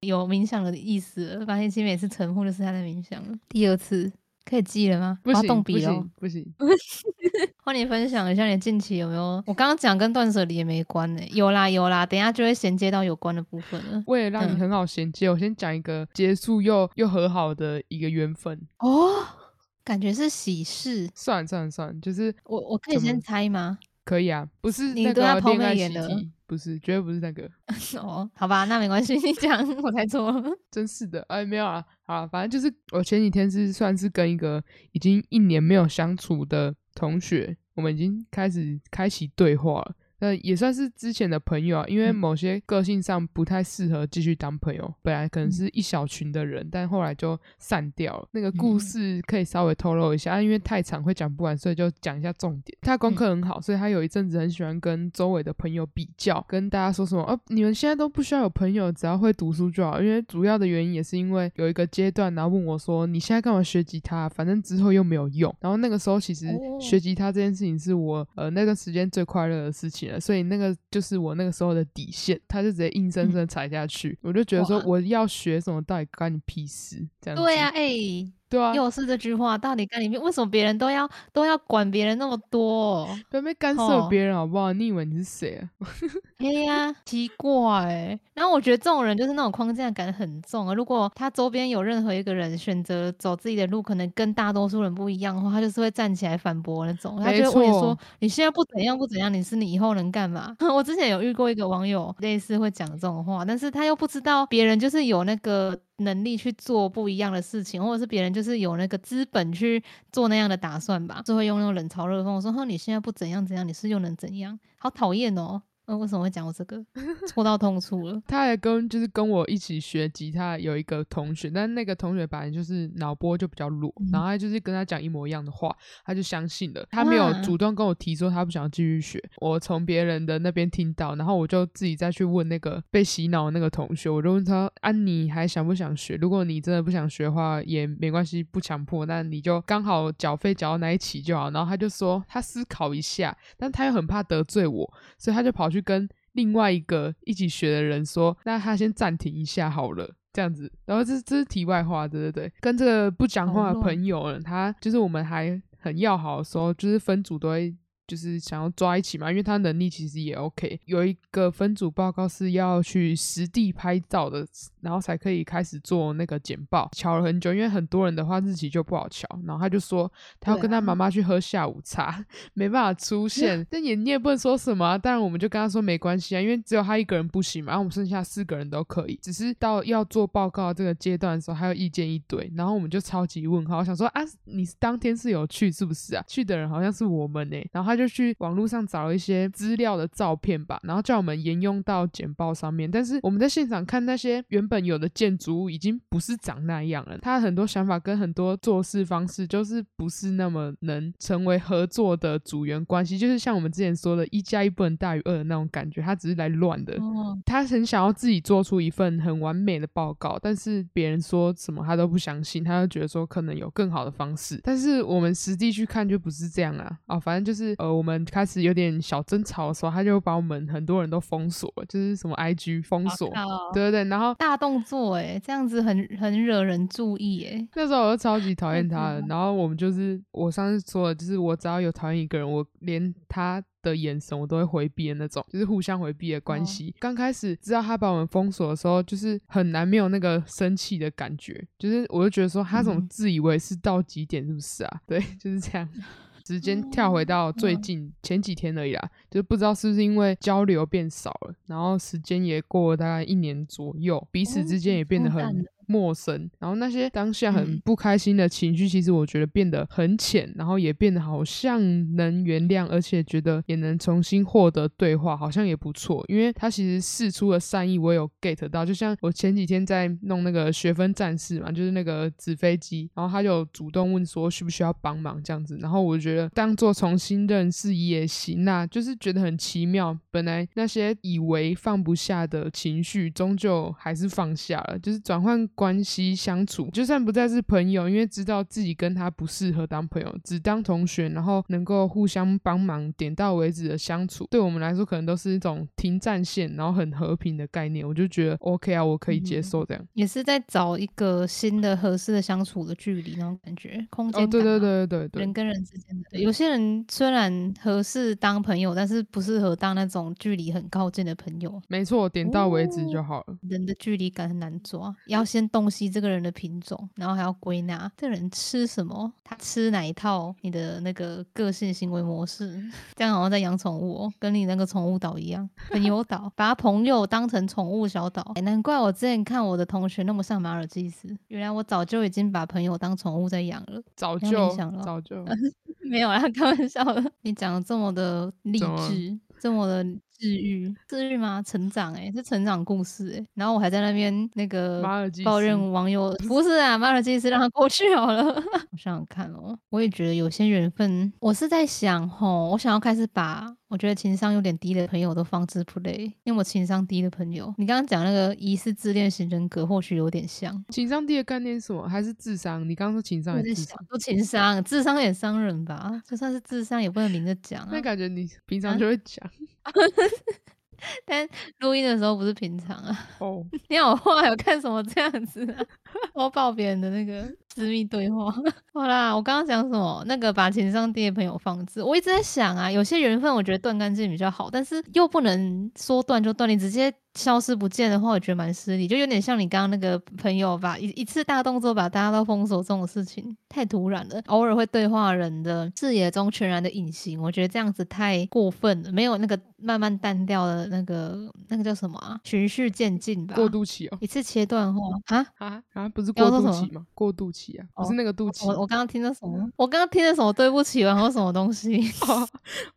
有冥想的意思了，发现其实每次沉默就是他在冥想了。第二次可以记了吗？不要不行不动笔了。不行，欢迎 分享一下你近期有没有？我刚刚讲跟断舍离也没关呢、有啦有啦，等一下就会衔接到有关的部分了。为了让你嗯很好衔接，我先讲一个结束又又和好的一个缘分。哦，感觉是喜事。算了算了算了，就是我我可以先猜吗？可以啊，不是你个恋爱媚眼的不是，绝对不是那个。哦，好吧，那没关系，你讲，我猜错了。真是的，哎，没有啊，好，反正就是我前几天是算是跟一个已经一年没有相处的同学，我们已经开始开启对话了。呃，也算是之前的朋友啊，因为嗯某些个性上不太适合继续当朋友，本来可能嗯是一小群的人，但后来就散掉了。那个故嗯事可以稍微透露一下，啊因为太长会讲不完，所以就讲一下重点。他功课很好，所以他有一阵子很喜欢跟周围的朋友比较，跟大家说什么哦，你们现在都不需要有朋友，只要会读书就好。因为主要的原因也是因为有一个阶段，然后问我说，你现在干嘛学吉他？反正之后又没有用。然后那个时候其实哦学吉他这件事情是我呃那段时间最快乐的事情了，所以那个就是我那个时候的底线，他就直接硬生生踩下去。我就觉得说我要学什么，到底关你屁事？这样子对呀、哎、对啊，又是这句话，到底干里面为什么别人都要都要管别人那么多？不要被干涉哦别人好不好？你以为你是谁啊？哎呀，奇怪欸。然后我觉得这种人就是那种框架感很重啊。如果他周边有任何一个人选择走自己的路，可能跟大多数人不一样的话，他就是会站起来反驳那种。他就会说：“你现在不怎样不怎样，你是你以后能干嘛？” 我之前有遇过一个网友，类似会讲这种话，但是他又不知道别人就是有那个能力去做不一样的事情，或者是别人就是有那个资本去做那样的打算吧，就会用那种冷嘲热讽，我说：“哈，你现在不怎样怎样，你是又能怎样？好讨厌哦。”嗯，为什么会讲我这个？戳到痛处了。他还跟就是跟我一起学吉他有一个同学，但那个同学本来就是脑波就比较弱，嗯然后他就是跟他讲一模一样的话，他就相信了。他没有啊主动跟我提说他不想继续学，我从别人的那边听到，然后我就自己再去问那个被洗脑的那个同学，我就问他：啊，你还想不想学？如果你真的不想学的话，也没关系，不强迫，那你就刚好缴费缴到那一期就好。然后他就说他思考一下，但他又很怕得罪我，所以他就跑去跟另外一个一起学的人说，那他先暂停一下好了。这样子，然后这这是题外话，对对对，跟这个不讲话的朋友呢，他就是我们还很要好的时候，就是分组都会就是想要抓一起嘛，因为他能力其实也 OK。有一个分组报告是要去实地拍照的，然后才可以开始做那个简报。瞧了很久，因为很多人的话日期就不好瞧，然后他就说他要跟他啊妈妈去喝下午茶，没办法出现。但也你也不能说什么、啊，当然我们就跟他说没关系啊，因为只有他一个人不行嘛，然后我们剩下四个人都可以。只是到要做报告这个阶段的时候，还有意见一堆，然后我们就超级问号，想说啊，你当天是有去是不是啊？去的人好像是我们呢、然后他就去网络上找一些资料的照片吧，然后叫我们沿用到简报上面。但是我们在现场看那些原本有的建筑物，已经不是长那样了。他很多想法跟很多做事方式，就是不是那么能成为合作的组员关系，就是像我们之前说的，一加一不能大于二的那种感觉。他只是来乱的。哦，他很想要自己做出一份很完美的报告，但是别人说什么他都不相信，他就觉得说可能有更好的方式。但是我们实地去看就不是这样啊！啊，反正就是呃，我们开始有点小争吵的时候，他就把我们很多人都封锁了，就是什么 IG 封锁，对对对。然后大动作哎，这样子很很惹人注意哎。那时候我就超级讨厌他的，然后我们就是我上次说的，就是我只要有讨厌一个人，我连他的眼神我都会回避的那种，就是互相回避的关哦系。刚开始知道他把我们封锁的时候，就是很难没有那个生气的感觉，就是我就觉得说他怎么嗯自以为是到极点，是不是啊？对，就是这样。时间跳回到最嗯。近前几天而已啦，就不知道是不是因为交流变少了，然后时间也过了大概一年左右，彼此哦之间也变得很陌生，然后那些当下很嗯不开心的情绪，其实我觉得变得很浅，然后也变得好像能原谅，而且觉得也能重新获得对话，好像也不错。因为他其实试出了善意，我有 get 到。就像我前几天在弄那个学分战士嘛，就是那个纸飞机，然后他就主动问说需不需要帮忙这样子，然后我觉得当做重新认识也行啦，就是觉得很奇妙。本来那些以为放不下的情绪，终究还是放下了，就是转换关系相处，就算不再是朋友，因为知道自己跟他不适合当朋友，只当同学，然后能够互相帮忙，点到为止的相处，对我们来说可能都是一种停战线，然后很和平的概念。我就觉得 OK 啊，我可以接受这样。也是在找一个新的合适的相处的距离那种感觉，空间哦，对感对啊对对对人跟人之间的，有些人虽然合适当朋友，但是不适合当那种距离很靠近的朋友。没错，点到为止就好了。人的距离感很难抓，要先洞悉这个人的品种，然后还要归纳这个人吃什么，他吃哪一套你的那个个性行为模式，这样好像在养宠物哦，跟你那个宠物岛一样，朋友岛，把朋友当成宠物小岛、哎难怪我之前看我的同学那么像马尔济斯，原来我早就已经把朋友当宠物在养了。早没就想到早就 没有啦，开玩笑的。你讲的这么的励志，这么的治愈，治愈吗？成长哎、是成长故事哎、然后我还在那边那个抱斯怨网友，不是啊，马尔济斯让他过去好了。我想想看哦，我也觉得有些缘分，我是在想吼，我想要开始把我觉得情商有点低的朋友都放置 play，因为我情商低的朋友，你刚刚讲那个疑似自恋型人格，或许有点像。情商低的概念是什么？还是智商？你刚刚说情商我还是智商？，情商，智商也伤人吧？就算是智商，也不能明着讲啊那。感觉你平啊常就会讲 但录音的时候不是平常啊。哦。你好坏有，看什么这样子啊？偷爆别人的那个私密对话。好啦，我刚刚讲什么？那个把情商低的朋友放置，我一直在想啊，有些缘分我觉得断干净比较好，但是又不能说断就断，你直接消失不见的话，我觉得蛮失礼，就有点像你刚刚那个朋友把一一次大动作把大家都封锁这种事情，太突然了。偶尔会对话人的视野中全然的隐形，我觉得这样子太过分了，没有那个慢慢淡掉的那个那个叫什么啊，循序渐进吧。过渡期哦，一次切断后啊！啊啊，不是过渡期吗？过渡期啊，不是哦那个肚脐。我我刚刚听了什么？我刚刚听了什么？对不起，然后什么东西？哦，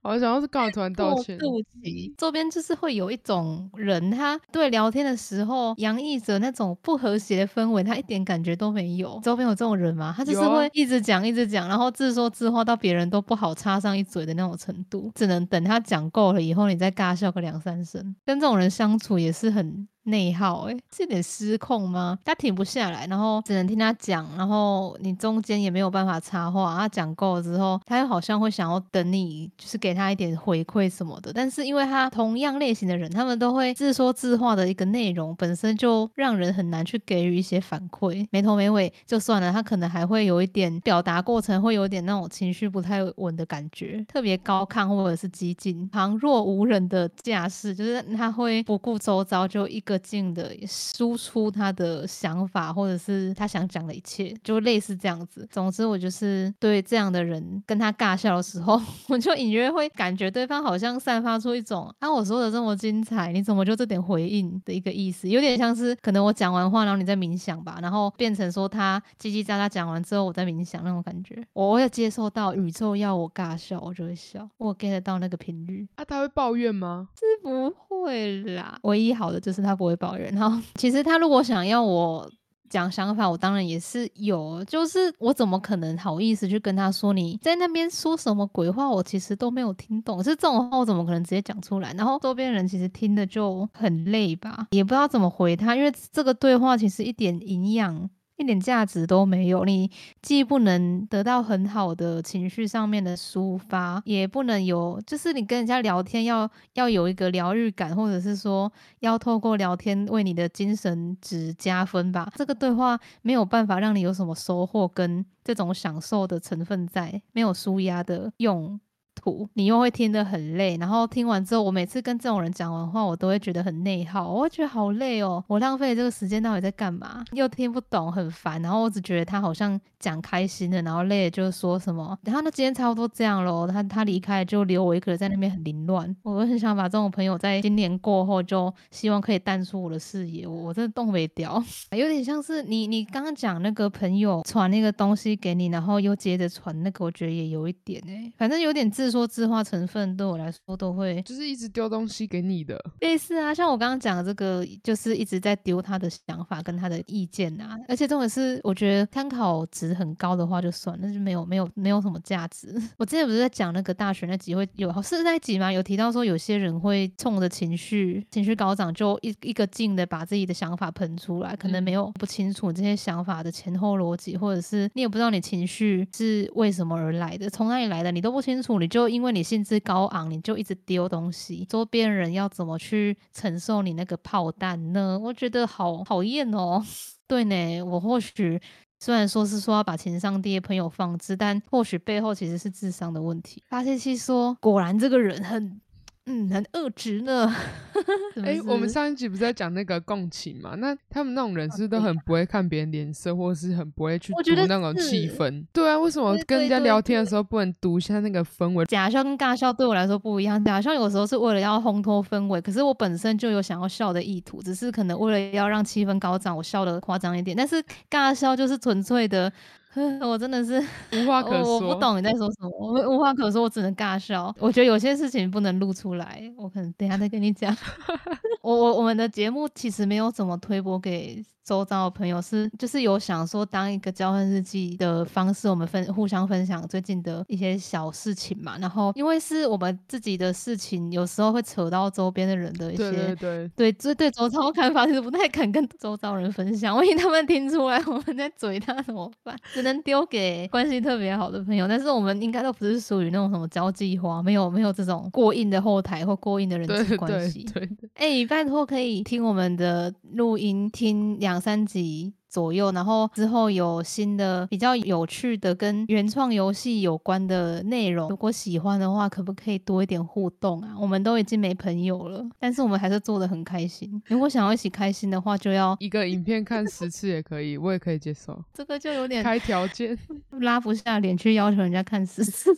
我想要是刚好突然道歉。过渡期，周边就是会有一种人，他对聊天的时候洋溢着那种不和谐的氛围，他一点感觉都没有。周边有这种人吗？他就是会一直讲一直讲，然后自说自话到别人都不好插上一嘴的那种程度，只能等他讲够了以后，你再尬笑个两三声。跟这种人相处也是很。内耗哎、是有点失控吗？他停不下来，然后只能听他讲，然后你中间也没有办法插话。他讲够了之后，他又好像会想要等你，就是给他一点回馈什么的。但是因为他同样类型的人，他们都会自说自话的一个内容本身就让人很难去给予一些反馈，没头没尾就算了，他可能还会有一点表达过程会有点那种情绪不太稳的感觉，特别高亢或者是激进、旁若无人的架势，就是他会不顾周遭就一个劲的输出他的想法或者是他想讲的一切，就类似这样子。总之，我就是对这样的人跟他尬笑的时候，我就隐约会感觉对方好像散发出一种啊，我说的这么精彩，你怎么就这点回应的一个意思，有点像是可能我讲完话，然后你在冥想吧，然后变成说他叽叽喳喳讲完之后，我在冥想那种感觉。我会接受到宇宙要我尬笑，我就会笑，我 get 得到那个频率。啊，他会抱怨吗？是不会啦，唯一好的就是他不会抱怨。然后其实他如果想要我讲想法，我当然也是有，就是我怎么可能好意思去跟他说你在那边说什么鬼话，我其实都没有听懂。是这种话我怎么可能直接讲出来？然后周边人其实听的就很累吧，也不知道怎么回他，因为这个对话其实一点营养。一点价值都没有，你既不能得到很好的情绪上面的抒发，也不能有，就是你跟人家聊天要要有一个疗愈感，或者是说要透过聊天为你的精神值加分吧。这个对话没有办法让你有什么收获跟这种享受的成分在，没有舒压的用。图，你又会听得很累，然后听完之后，我每次跟这种人讲完话，我都会觉得很内耗，我会觉得好累哦，我浪费这个时间到底在干嘛？又听不懂，很烦，然后我只觉得他好像讲开心的，然后累了就说什么，然后那今天差不多这样咯，他他离开就留我一个人在那边很凌乱，我很想把这种朋友在今年过后就希望可以淡出我的视野，我我真的动没掉，有点像是你你刚刚讲那个朋友传那个东西给你，然后又接着传那个，我觉得也有一点哎、反正有点自说自话成分，对我来说都会就是一直丢东西给你的，类似啊，像我刚刚讲的这个，就是一直在丢他的想法跟他的意见啊，而且重点是，我觉得参考值很高的话就算，那就没有没有没有什么价值。我之前不是在讲那个大学那集会有是那集吗？有提到说有些人会冲着情绪情绪高涨，就一一个劲的把自己的想法喷出来，可能没有不清楚这些想法的前后逻辑，或者是你也不知道你情绪是为什么而来的，从哪里来的你都不清楚，你就因为你兴致高昂，你就一直丢东西，周边人要怎么去承受你那个炮弹呢？我觉得好讨厌哦。对呢，我或许虽然说是说要把情商低的朋友放置，但或许背后其实是智商的问题。发泄器说，果然这个人很。嗯，很恶质呢。哎、我们上上一集不是在讲那个共情嘛？那他们那种人是不是都很不会看别人脸色，或是很不会去读那种气氛？对啊，为什么跟人家聊天的时候不能读一下那个氛围？假笑跟尬笑对我来说不一样，假笑有时候是为了要烘托氛围，可是我本身就有想要笑的意图，只是可能为了要让气氛高涨，我笑的夸张一点。但是尬笑就是纯粹的 我真的是无话可说。我我不懂你在说什么，我无话可说，我只能尬笑。我觉得有些事情不能录出来，我可能等下再跟你讲。我我我们的节目其实没有怎么推播给。周遭的朋友是就是有想说当一个交换日记的方式，我们分互相分享最近的一些小事情嘛。然后因为是我们自己的事情，有时候会扯到周边的人的一些对对对对对周遭看法，其实不太敢跟周遭人分享，万一他们听出来我们在嘴他怎么办？只能丢给关系特别好的朋友。但是我们应该都不是属于那种什么交际花，没有没有这种过硬的后台或过硬的人际关系。对对。哎，拜托可以听我们的录音，听两。两三集左右，然后之后有新的比较有趣的跟原创游戏有关的内容，如果喜欢的话，可不可以多一点互动啊？我们都已经没朋友了，但是我们还是做的很开心。如果想要一起开心的话，就要一个影片看十次也可以，我也可以接受。这个就有点开条件，拉不下脸去要求人家看十次。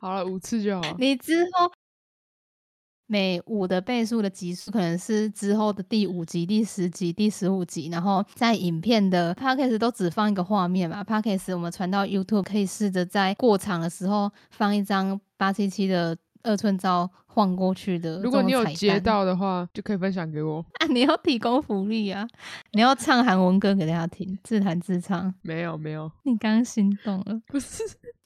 好了，五次就好。你之后。每五的倍数的集数可能是之后的第五集、第十集、第十五集，然后在影片的 p o c a s t 都只放一个画面嘛 p o c a s t 我们传到 YouTube 可以试着在过场的时候放一张八七七的二寸照晃过去的。如果你有接到的话，就可以分享给我。啊，你要提供福利啊！你要唱韩文歌给大家听，自弹自唱。没有没有，你刚心动了？不是。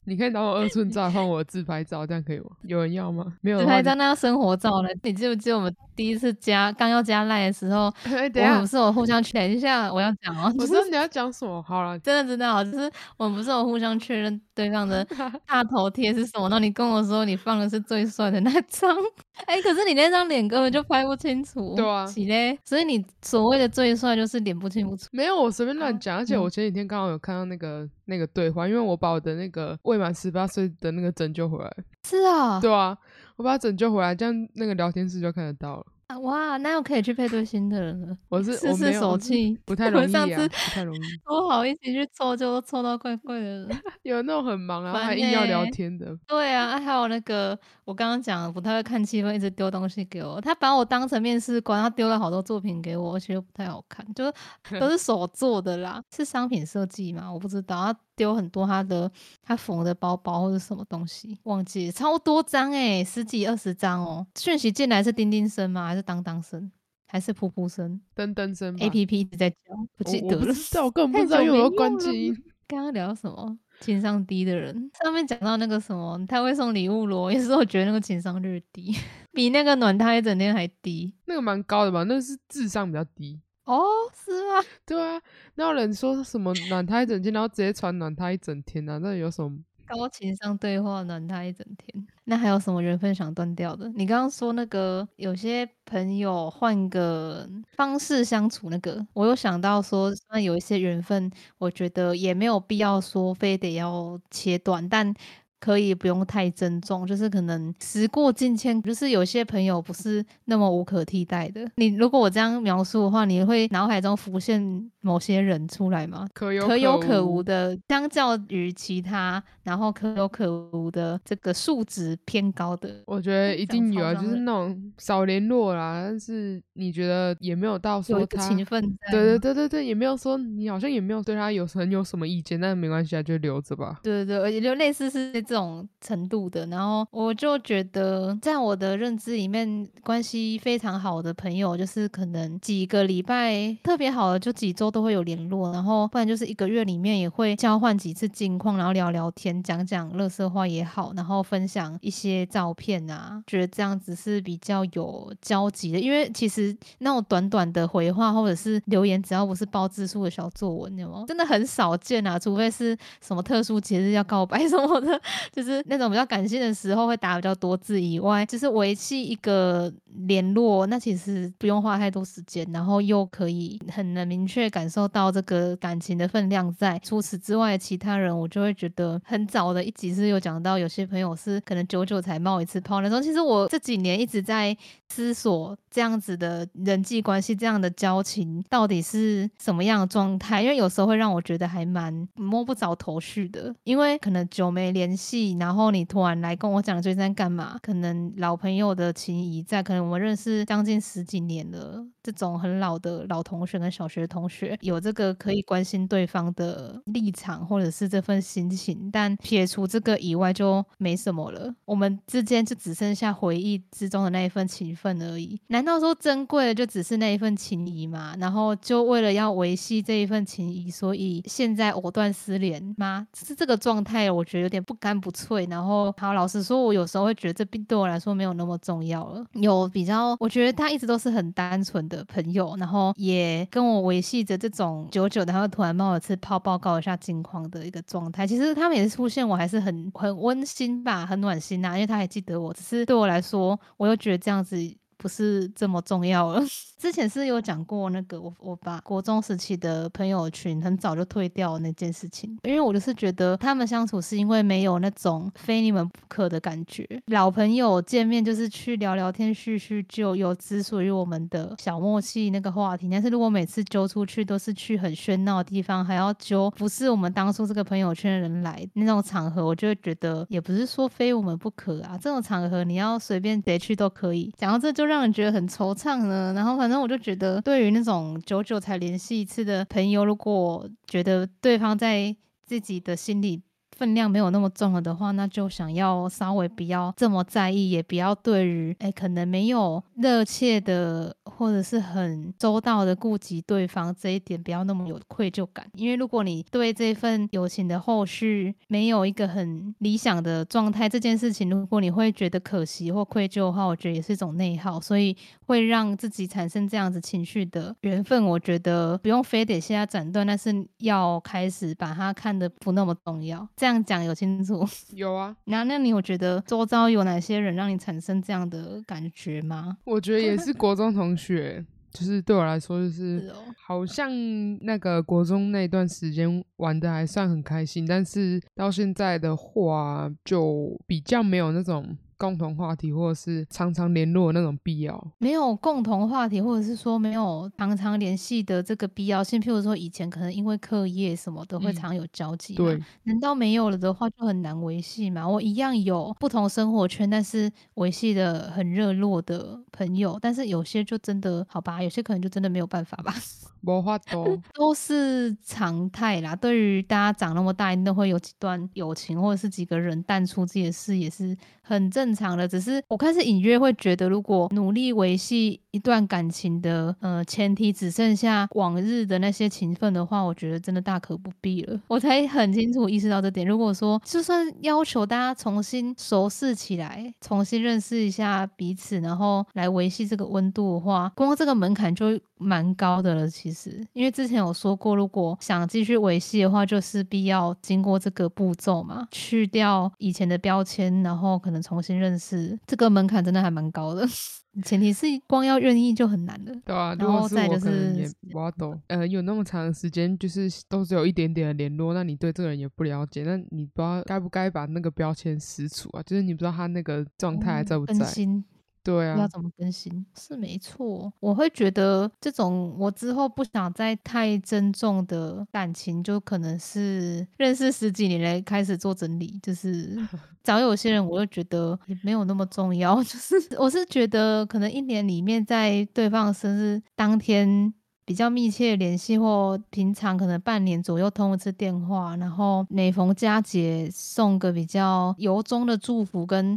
你可以拿我二寸照换我自拍照，这样可以吗？有人要吗？没有。自拍照那要生活照了。你记不记得我们第一次加刚要加赖的时候，我们不是我互相确认一下？我要讲哦，我知道你要讲什么。好了，真的知道，就是我们不是有互相确认对方的 大头贴是什么？然后你跟我说你放的是最帅的那张，哎，可是你那张脸根本就拍不清楚。对啊，起嘞。所以你所谓的最帅就是脸不清不楚。没有，我随便乱讲。而且我前几天刚好有看到那个那个对话，因为我把我的那个未满十八岁的那个拯救回来，是啊，对啊，我把它拯救回来，这样那个聊天室就看得到了。哇，那又可以去配对新的人了。我是试试手气，不太容易 啊，不太容易。说好一起去凑，就凑到怪怪的人。有那种很忙啊，还硬要聊天的。对啊，还有那个我刚刚讲不太会看气氛，一直丢东西给我。他把我当成面试官，他丢了好多作品给我，而且又不太好看，就是都是手做的啦。是商品设计嘛？我不知道。他丢很多他的他缝的包包或者什么东西，忘记超多张哎，十几二十张哦。讯息进来是叮叮声吗？还是当当声？还是噗噗声？噔噔声？A P P 一直在叫，不记得了。我根本不知道有没有关机。刚刚聊什么？情商低的人。上面讲到那个什么，他会送礼物咯，也是我觉得那个情商略低，比那个暖他一整天还低。那个蛮高的吧？那是智商比较低。哦，是吗？对啊，那有人说什么暖他一整天，然后直接传暖他一整天啊？那有什么？高情商对话暖他一整天，那还有什么缘分想断掉的？你刚刚说那个有些朋友换个方式相处，那个我有想到说，那有一些缘分，我觉得也没有必要说非得要切断，但。可以不用太珍重，就是可能时过境迁，就是有些朋友不是那么无可替代的。你如果我这样描述的话，你会脑海中浮现某些人出来吗？可有可有可无的，相较于其他，然后可有可无的这个数值偏高的，我觉得一定有啊，就是那种少联络啦，但是你觉得也没有到说他对对对对对，也没有说你好像也没有对他有很有什么意见，但是没关系啊，就留着吧。对对对，而且就类似是。这种程度的，然后我就觉得，在我的认知里面，关系非常好的朋友，就是可能几个礼拜特别好的，就几周都会有联络，然后不然就是一个月里面也会交换几次近况，然后聊聊天，讲讲乐色话也好，然后分享一些照片啊，觉得这样子是比较有交集的。因为其实那种短短的回话或者是留言，只要不是包字数的小作文，有吗？真的很少见啊，除非是什么特殊节日要告白什么的。就是那种比较感性的时候会打比较多字以外，就是维系一个联络，那其实不用花太多时间，然后又可以很能明确感受到这个感情的分量在。除此之外，其他人我就会觉得很早的一集是有讲到，有些朋友是可能久久才冒一次泡那种。其实我这几年一直在思索这样子的人际关系，这样的交情到底是什么样的状态，因为有时候会让我觉得还蛮摸不着头绪的，因为可能久没联系。戏，然后你突然来跟我讲最近在干嘛？可能老朋友的情谊在，可能我们认识将近十几年了，这种很老的老同学跟小学同学，有这个可以关心对方的立场或者是这份心情，但撇除这个以外就没什么了。我们之间就只剩下回忆之中的那一份情分而已。难道说珍贵的就只是那一份情谊吗？然后就为了要维系这一份情谊，所以现在藕断丝连吗？是这个状态，我觉得有点不干不脆。然后，好，老实说，我有时候会觉得这并对我来说没有那么重要了。有比较，我觉得他一直都是很单纯的的朋友，然后也跟我维系着这种久久的，然后突然冒一次泡报告一下近况的一个状态。其实他们也是出现，我还是很很温馨吧，很暖心呐，因为他还记得我。只是对我来说，我又觉得这样子。不是这么重要了。之前是有讲过那个我我把国中时期的朋友群很早就退掉那件事情，因为我就是觉得他们相处是因为没有那种非你们不可的感觉。老朋友见面就是去聊聊天叙叙旧，有只属于我们的小默契那个话题。但是如果每次揪出去都是去很喧闹的地方，还要揪不是我们当初这个朋友圈的人来那种场合，我就会觉得也不是说非我们不可啊。这种场合你要随便谁去都可以。讲到这就让人觉得很惆怅呢。然后反正我就觉得，对于那种久久才联系一次的朋友，如果觉得对方在自己的心里。分量没有那么重了的话，那就想要稍微不要这么在意，也不要对于哎可能没有热切的或者是很周到的顾及对方这一点，不要那么有愧疚感。因为如果你对这份友情的后续没有一个很理想的状态，这件事情如果你会觉得可惜或愧疚的话，我觉得也是一种内耗，所以会让自己产生这样子情绪的缘分，我觉得不用非得现在斩断，但是要开始把它看得不那么重要。这样讲有清楚？有啊，那那你有觉得周遭有哪些人让你产生这样的感觉吗？我觉得也是国中同学，就是对我来说，就是好像那个国中那段时间玩的还算很开心，但是到现在的话，就比较没有那种。共同话题或者是常常联络的那种必要，没有共同话题，或者是说没有常常联系的这个必要性。譬如说以前可能因为课业什么的会常有交集，对，难道没有了的话就很难维系吗？我一样有不同生活圈，但是维系的很热络的朋友，但是有些就真的好吧，有些可能就真的没有办法吧。无法多 都是常态啦。对于大家长那么大，一定都会有几段友情，或者是几个人淡出自己的视野，是很正正常的。只是我开始隐约会觉得，如果努力维系一段感情的呃前提只剩下往日的那些情分的话，我觉得真的大可不必了。我才很清楚意识到这点。如果说就算要求大家重新熟识起来，重新认识一下彼此，然后来维系这个温度的话，光这个门槛就蛮高的了。其实。因为之前有说过，如果想继续维系的话，就是必要经过这个步骤嘛，去掉以前的标签，然后可能重新认识，这个门槛真的还蛮高的。前提是光要愿意就很难了。对啊，然后再就是我懂，呃，有那么长时间就是都只有一点点的联络，那你对这个人也不了解，那你不知道该不该把那个标签撕除啊？就是你不知道他那个状态在不在。对啊，要怎么更新是没错。我会觉得这种我之后不想再太珍重的感情，就可能是认识十几年来开始做整理。就是 找有些人，我会觉得也没有那么重要。就是我是觉得可能一年里面在对方生日当天比较密切联系，或平常可能半年左右通一次电话，然后每逢佳节送个比较由衷的祝福跟。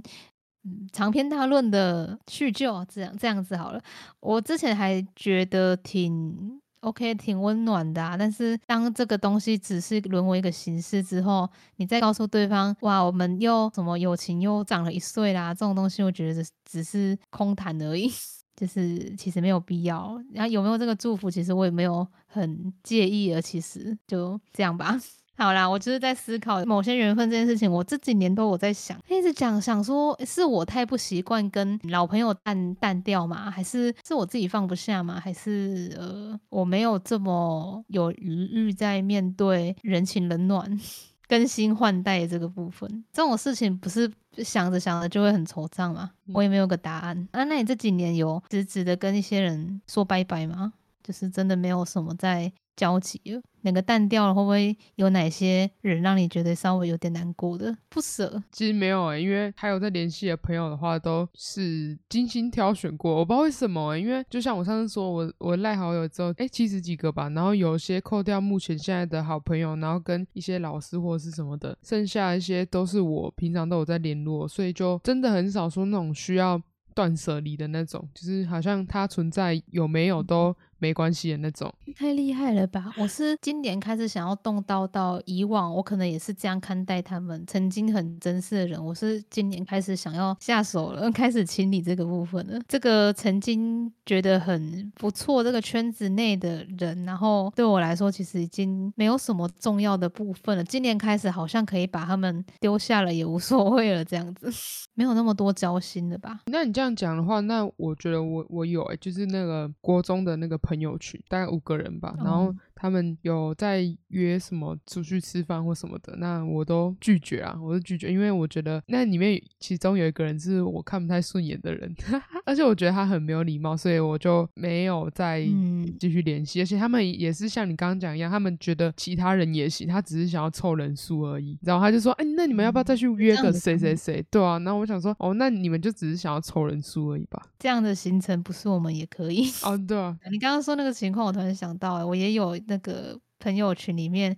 长篇大论的叙旧，这样这样子好了。我之前还觉得挺 OK，挺温暖的啊。但是当这个东西只是沦为一个形式之后，你再告诉对方，哇，我们又什么友情又长了一岁啦，这种东西，我觉得只是空谈而已，就是其实没有必要。然后有没有这个祝福，其实我也没有很介意了其实就这样吧。好啦，我就是在思考某些缘分这件事情。我这几年都有在想，一直讲想说，是我太不习惯跟老朋友淡淡掉吗？还是是我自己放不下吗？还是呃，我没有这么有余裕在面对人情冷暖、更新换代这个部分？这种事情不是想着想着就会很惆怅吗？我也没有个答案。啊，那你这几年有直直的跟一些人说拜拜吗？就是真的没有什么在交集了。哪个淡掉了？会不会有哪些人让你觉得稍微有点难过的不舍？其实没有诶、因为还有在联系的朋友的话，都是精心挑选过。我不知道为什么、欸，因为就像我上次说，我我赖好友之后，诶、七十几个吧，然后有些扣掉目前现在的好朋友，然后跟一些老师或者是什么的，剩下一些都是我平常都有在联络，所以就真的很少说那种需要断舍离的那种，就是好像它存在有没有都没关系的那种。太厉害了吧！我是今年开始想要动刀，到以往我可能也是这样看待他们曾经很珍视的人，我是今年开始想要下手了，开始清理这个部分了。这个曾经觉得很不错这个圈子内的人，然后对我来说其实已经没有什么重要的部分了。今年开始好像可以把他们丢下了，也无所谓了，这样子 没有那么多交心了吧？那你这样讲的话，那我觉得我我有诶、就是那个国中的那个朋友群，大概五个人吧，然后哦他们有在约什么出去吃饭或什么的，那我都拒绝啊，我都拒绝，因为我觉得那里面其中有一个人是我看不太顺眼的人，而且我觉得他很没有礼貌，所以我就没有再嗯继续联系。而且他们也是像你刚刚讲一样，他们觉得其他人也行，他只是想要凑人数而已。然后他就说：“哎、那你们要不要再去约个谁谁谁？”对啊，然后我想说：“哦，那你们就只是想要凑人数而已吧这样的行程不是我们也可以。？”哦，对啊，你刚刚说那个情况，我突然想到、欸，我也有那个朋友群里面，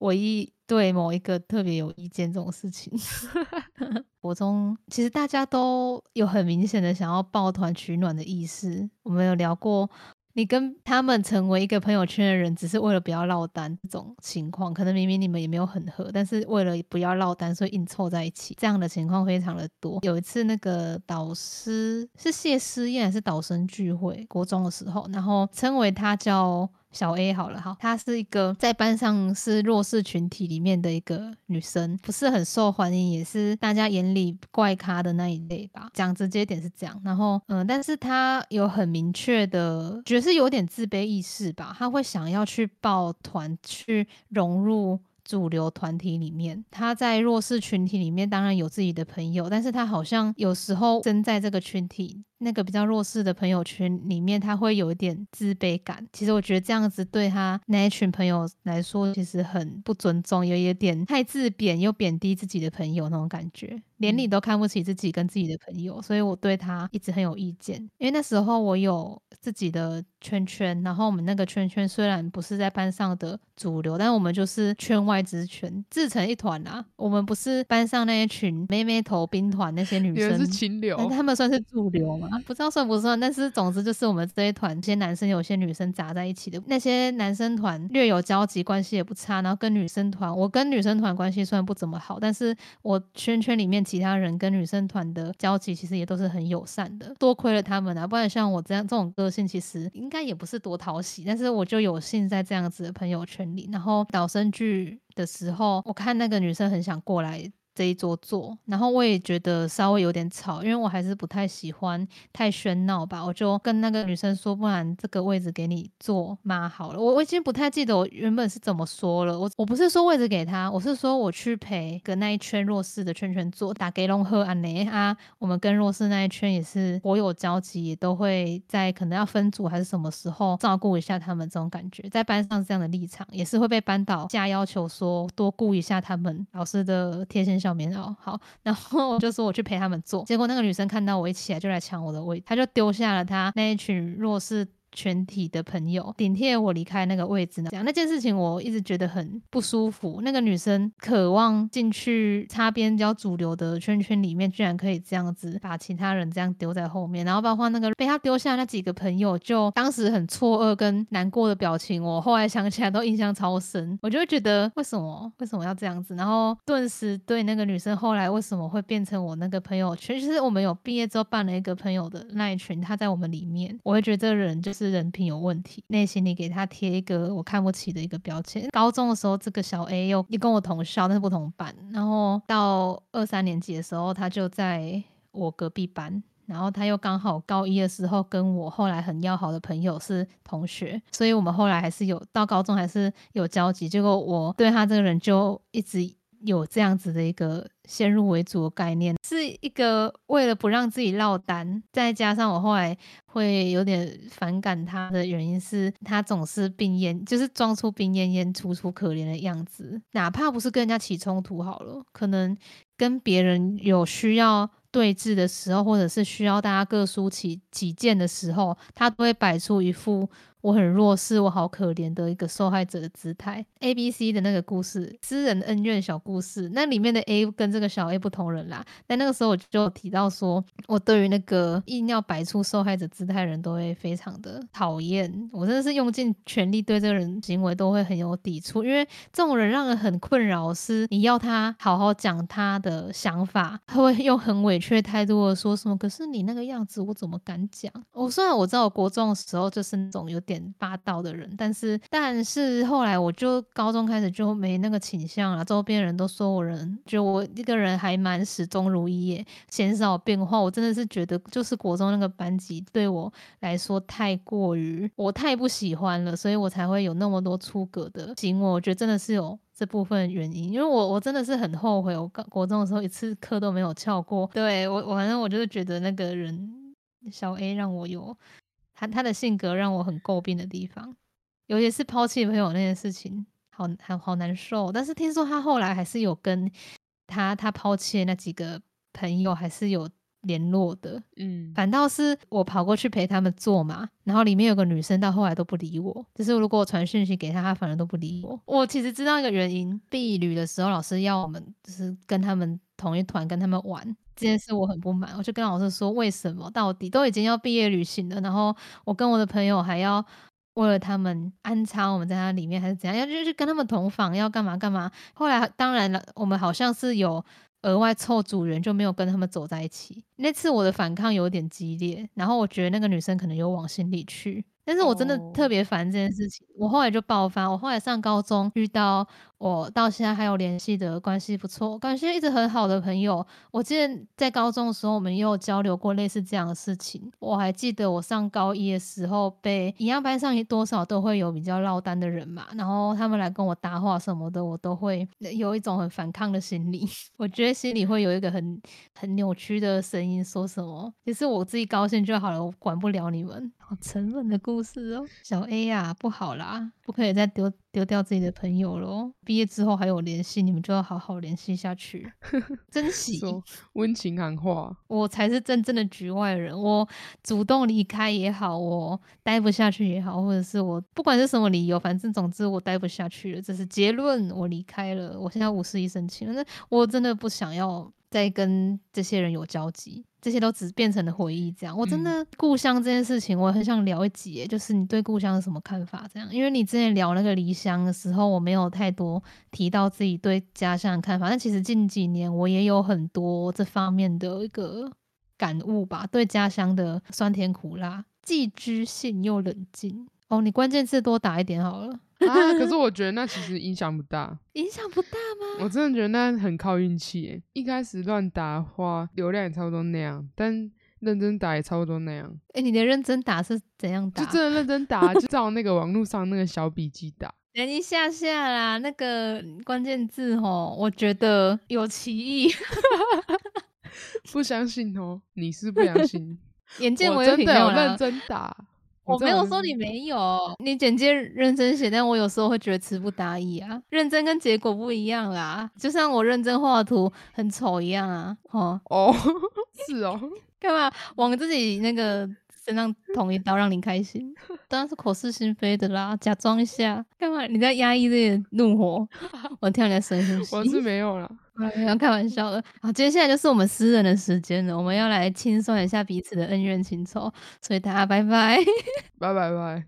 唯一对某一个特别有意见这种事情。国中其实大家都有很明显的想要抱团取暖的意识，我们有聊过。你跟他们成为一个朋友圈的人，只是为了不要落单这种情况，可能明明你们也没有很合，但是为了不要落单，所以硬凑在一起，这样的情况非常的多。有一次那个导师是谢师宴还是导生聚会，国中的时候，然后称为他叫小 A 好了，好，她是一个在班上是弱势群体里面的一个女生，不是很受欢迎，也是大家眼里怪咖的那一类吧。讲直接点是这样，然后嗯，但是她有很明确的，觉得是有点自卑意识吧，她会想要去抱团，去融入。主流团体里面，她在弱势群体里面当然有自己的朋友，但是她好像有时候身在这个群体那个比较弱势的朋友圈里面，他会有一点自卑感。其实我觉得这样子对他那一群朋友来说，其实很不尊重，也有点太自贬又贬低自己的朋友那种感觉，连你都看不起自己跟自己的朋友，所以我对他一直很有意见。因为那时候我有自己的圈圈，然后我们那个圈圈虽然不是在班上的主流，但我们就是圈外之圈，自成一团啊。我们不是班上那一群妹妹头兵团那些女生是清流但他们算是主流吗？不知道算不算，但是总之就是我们这一团，这些男生有些女生杂在一起的。那些男生团略有交集，关系也不差。然后跟女生团，我跟女生团关系虽然不怎么好，但是我圈圈里面其他人跟女生团的交集其实也都是很友善的。多亏了他们啊，不然像我这样这种个性，其实应该也不是多讨喜。但是我就有幸在这样子的朋友圈里，然后导生剧的时候，我看那个女生很想过来。这一桌坐，然后我也觉得稍微有点吵，因为我还是不太喜欢太喧闹吧。我就跟那个女生说，不然这个位置给你坐嘛好了。我我已经不太记得我原本是怎么说了。我我不是说位置给他，我是说我去陪跟那一圈弱势的圈圈坐，打给龙和安雷啊。我们跟弱势那一圈也是颇有交集，也都会在可能要分组还是什么时候照顾一下他们这种感觉，在班上这样的立场也是会被班导下要求说多顾一下他们老师的贴心小小棉袄。好，然后就说我去陪他们做，结果那个女生看到我一起来就来抢我的位，她就丢下了她那一群弱势。全体的朋友顶替我离开那个位置呢，讲那件事情我一直觉得很不舒服。那个女生渴望进去擦边比较主流的圈圈里面，居然可以这样子把其他人这样丢在后面，然后包括那个被她丢下那几个朋友，就当时很错愕跟难过的表情，我后来想起来都印象超深。我就会觉得为什么为什么要这样子，然后顿时对那个女生后来为什么会变成我那个朋友圈，其实我们有毕业之后办了一个朋友的那一群，她在我们里面，我会觉得这个人就是人品有问题，内心里给他贴一个我看不起的一个标签。高中的时候，这个小 A 又又跟我同校，但是不同班，然后到二三年级的时候，他就在我隔壁班。然后他又刚好高一的时候跟我后来很要好的朋友是同学，所以我们后来还是有到高中还是有交集。结果我对他这个人就一直有这样子的一个先入为主的概念，是一个为了不让自己落单，再加上我后来会有点反感他的原因是，他总是病恹，就是装出病恹恹、楚楚可怜的样子，哪怕不是跟人家起冲突好了，可能跟别人有需要对峙的时候，或者是需要大家各抒己己见的时候，他都会摆出一副。我很弱势，我好可怜的一个受害者的姿态。A、B、C 的那个故事，私人恩怨小故事，那里面的 A 跟这个小 A 不同人啦。但那个时候我就提到说，我对于那个硬要摆出受害者姿态的人都会非常的讨厌。我真的是用尽全力对这个人行为都会很有抵触，因为这种人让人很困扰。是你要他好好讲他的想法，他会用很委屈的态度的说什么？可是你那个样子，我怎么敢讲？我虽然我知道我国中的时候就是那种有。点霸道的人，但是但是后来我就高中开始就没那个倾向了。周边人都说我人，就我一个人还蛮始终如一，耶，鲜少变化。我真的是觉得，就是国中那个班级对我来说太过于我太不喜欢了，所以我才会有那么多出格的行为。我觉得真的是有这部分原因，因为我我真的是很后悔，我国中的时候一次课都没有翘过。对我我反正我就是觉得那个人小 A 让我有。他他的性格让我很诟病的地方，尤其是抛弃朋友那件事情，好好好难受。但是听说他后来还是有跟他他抛弃的那几个朋友还是有联络的，嗯，反倒是我跑过去陪他们做嘛，然后里面有个女生到后来都不理我，就是如果我传讯息给他，他反而都不理我。我其实知道一个原因，避旅的时候老师要我们就是跟他们同一团，跟他们玩。这件事我很不满，我就跟老师说，为什么到底都已经要毕业旅行了，然后我跟我的朋友还要为了他们安插我们在那里面，还是怎样，要就是跟他们同房，要干嘛干嘛。后来当然了，我们好像是有额外凑组员，就没有跟他们走在一起。那次我的反抗有点激烈，然后我觉得那个女生可能有往心里去。但是我真的特别烦这件事情，我后来就爆发。我后来上高中遇到我到现在还有联系的关系不错，感谢一直很好的朋友。我记得在高中的时候，我们也有交流过类似这样的事情。我还记得我上高一的时候，被一样班上多少都会有比较落单的人嘛，然后他们来跟我搭话什么的，我都会有一种很反抗的心理。我觉得心里会有一个很很扭曲的声音，说什么其实我自己高兴就好了，我管不了你们。好沉稳的故事哦，小 A 呀，不好啦，不可以再丢丢掉自己的朋友喽。毕业之后还有联系，你们就要好好联系下去，珍惜。温情喊话，我才是真正的局外人。我主动离开也好，我待不下去也好，或者是我不管是什么理由，反正总之我待不下去了，这是结论。我离开了，我现在五十一申请，那我真的不想要再跟这些人有交集。这些都只变成了回忆，这样我真的故乡这件事情，我很想聊一集，就是你对故乡有什么看法？这样，因为你之前聊那个离乡的时候，我没有太多提到自己对家乡的看法，但其实近几年我也有很多这方面的一个感悟吧，对家乡的酸甜苦辣，既知性又冷静。哦，你关键字多打一点好了。啊！可是 我觉得那其实影响不大，影响不大吗？我真的觉得那很靠运气。一开始乱打的话，流量也差不多那样，但认真打也差不多那样。哎，你的认真打是怎样打？就真的认真打，就照那个网络上那个小笔记打。等一下下啦，那个关键字哦，我觉得有歧义。不相信哦，你是不相信？眼见我真的有认真打。我没有说你没有，你简介认真写，但我有时候会觉得词不达意啊。认真跟结果不一样啦，就像我认真画图很丑一样啊。哦哦，是哦，干嘛往自己那个身上捅一刀让你开心？当然是口是心非的啦，假装一下干嘛？你在压抑这些怒火？我听你在深呼吸，我是没有了。没有开玩笑的。好，接下来就是我们私人的时间了，我们要来清算一下彼此的恩怨情仇，所以大家拜拜，拜 拜拜。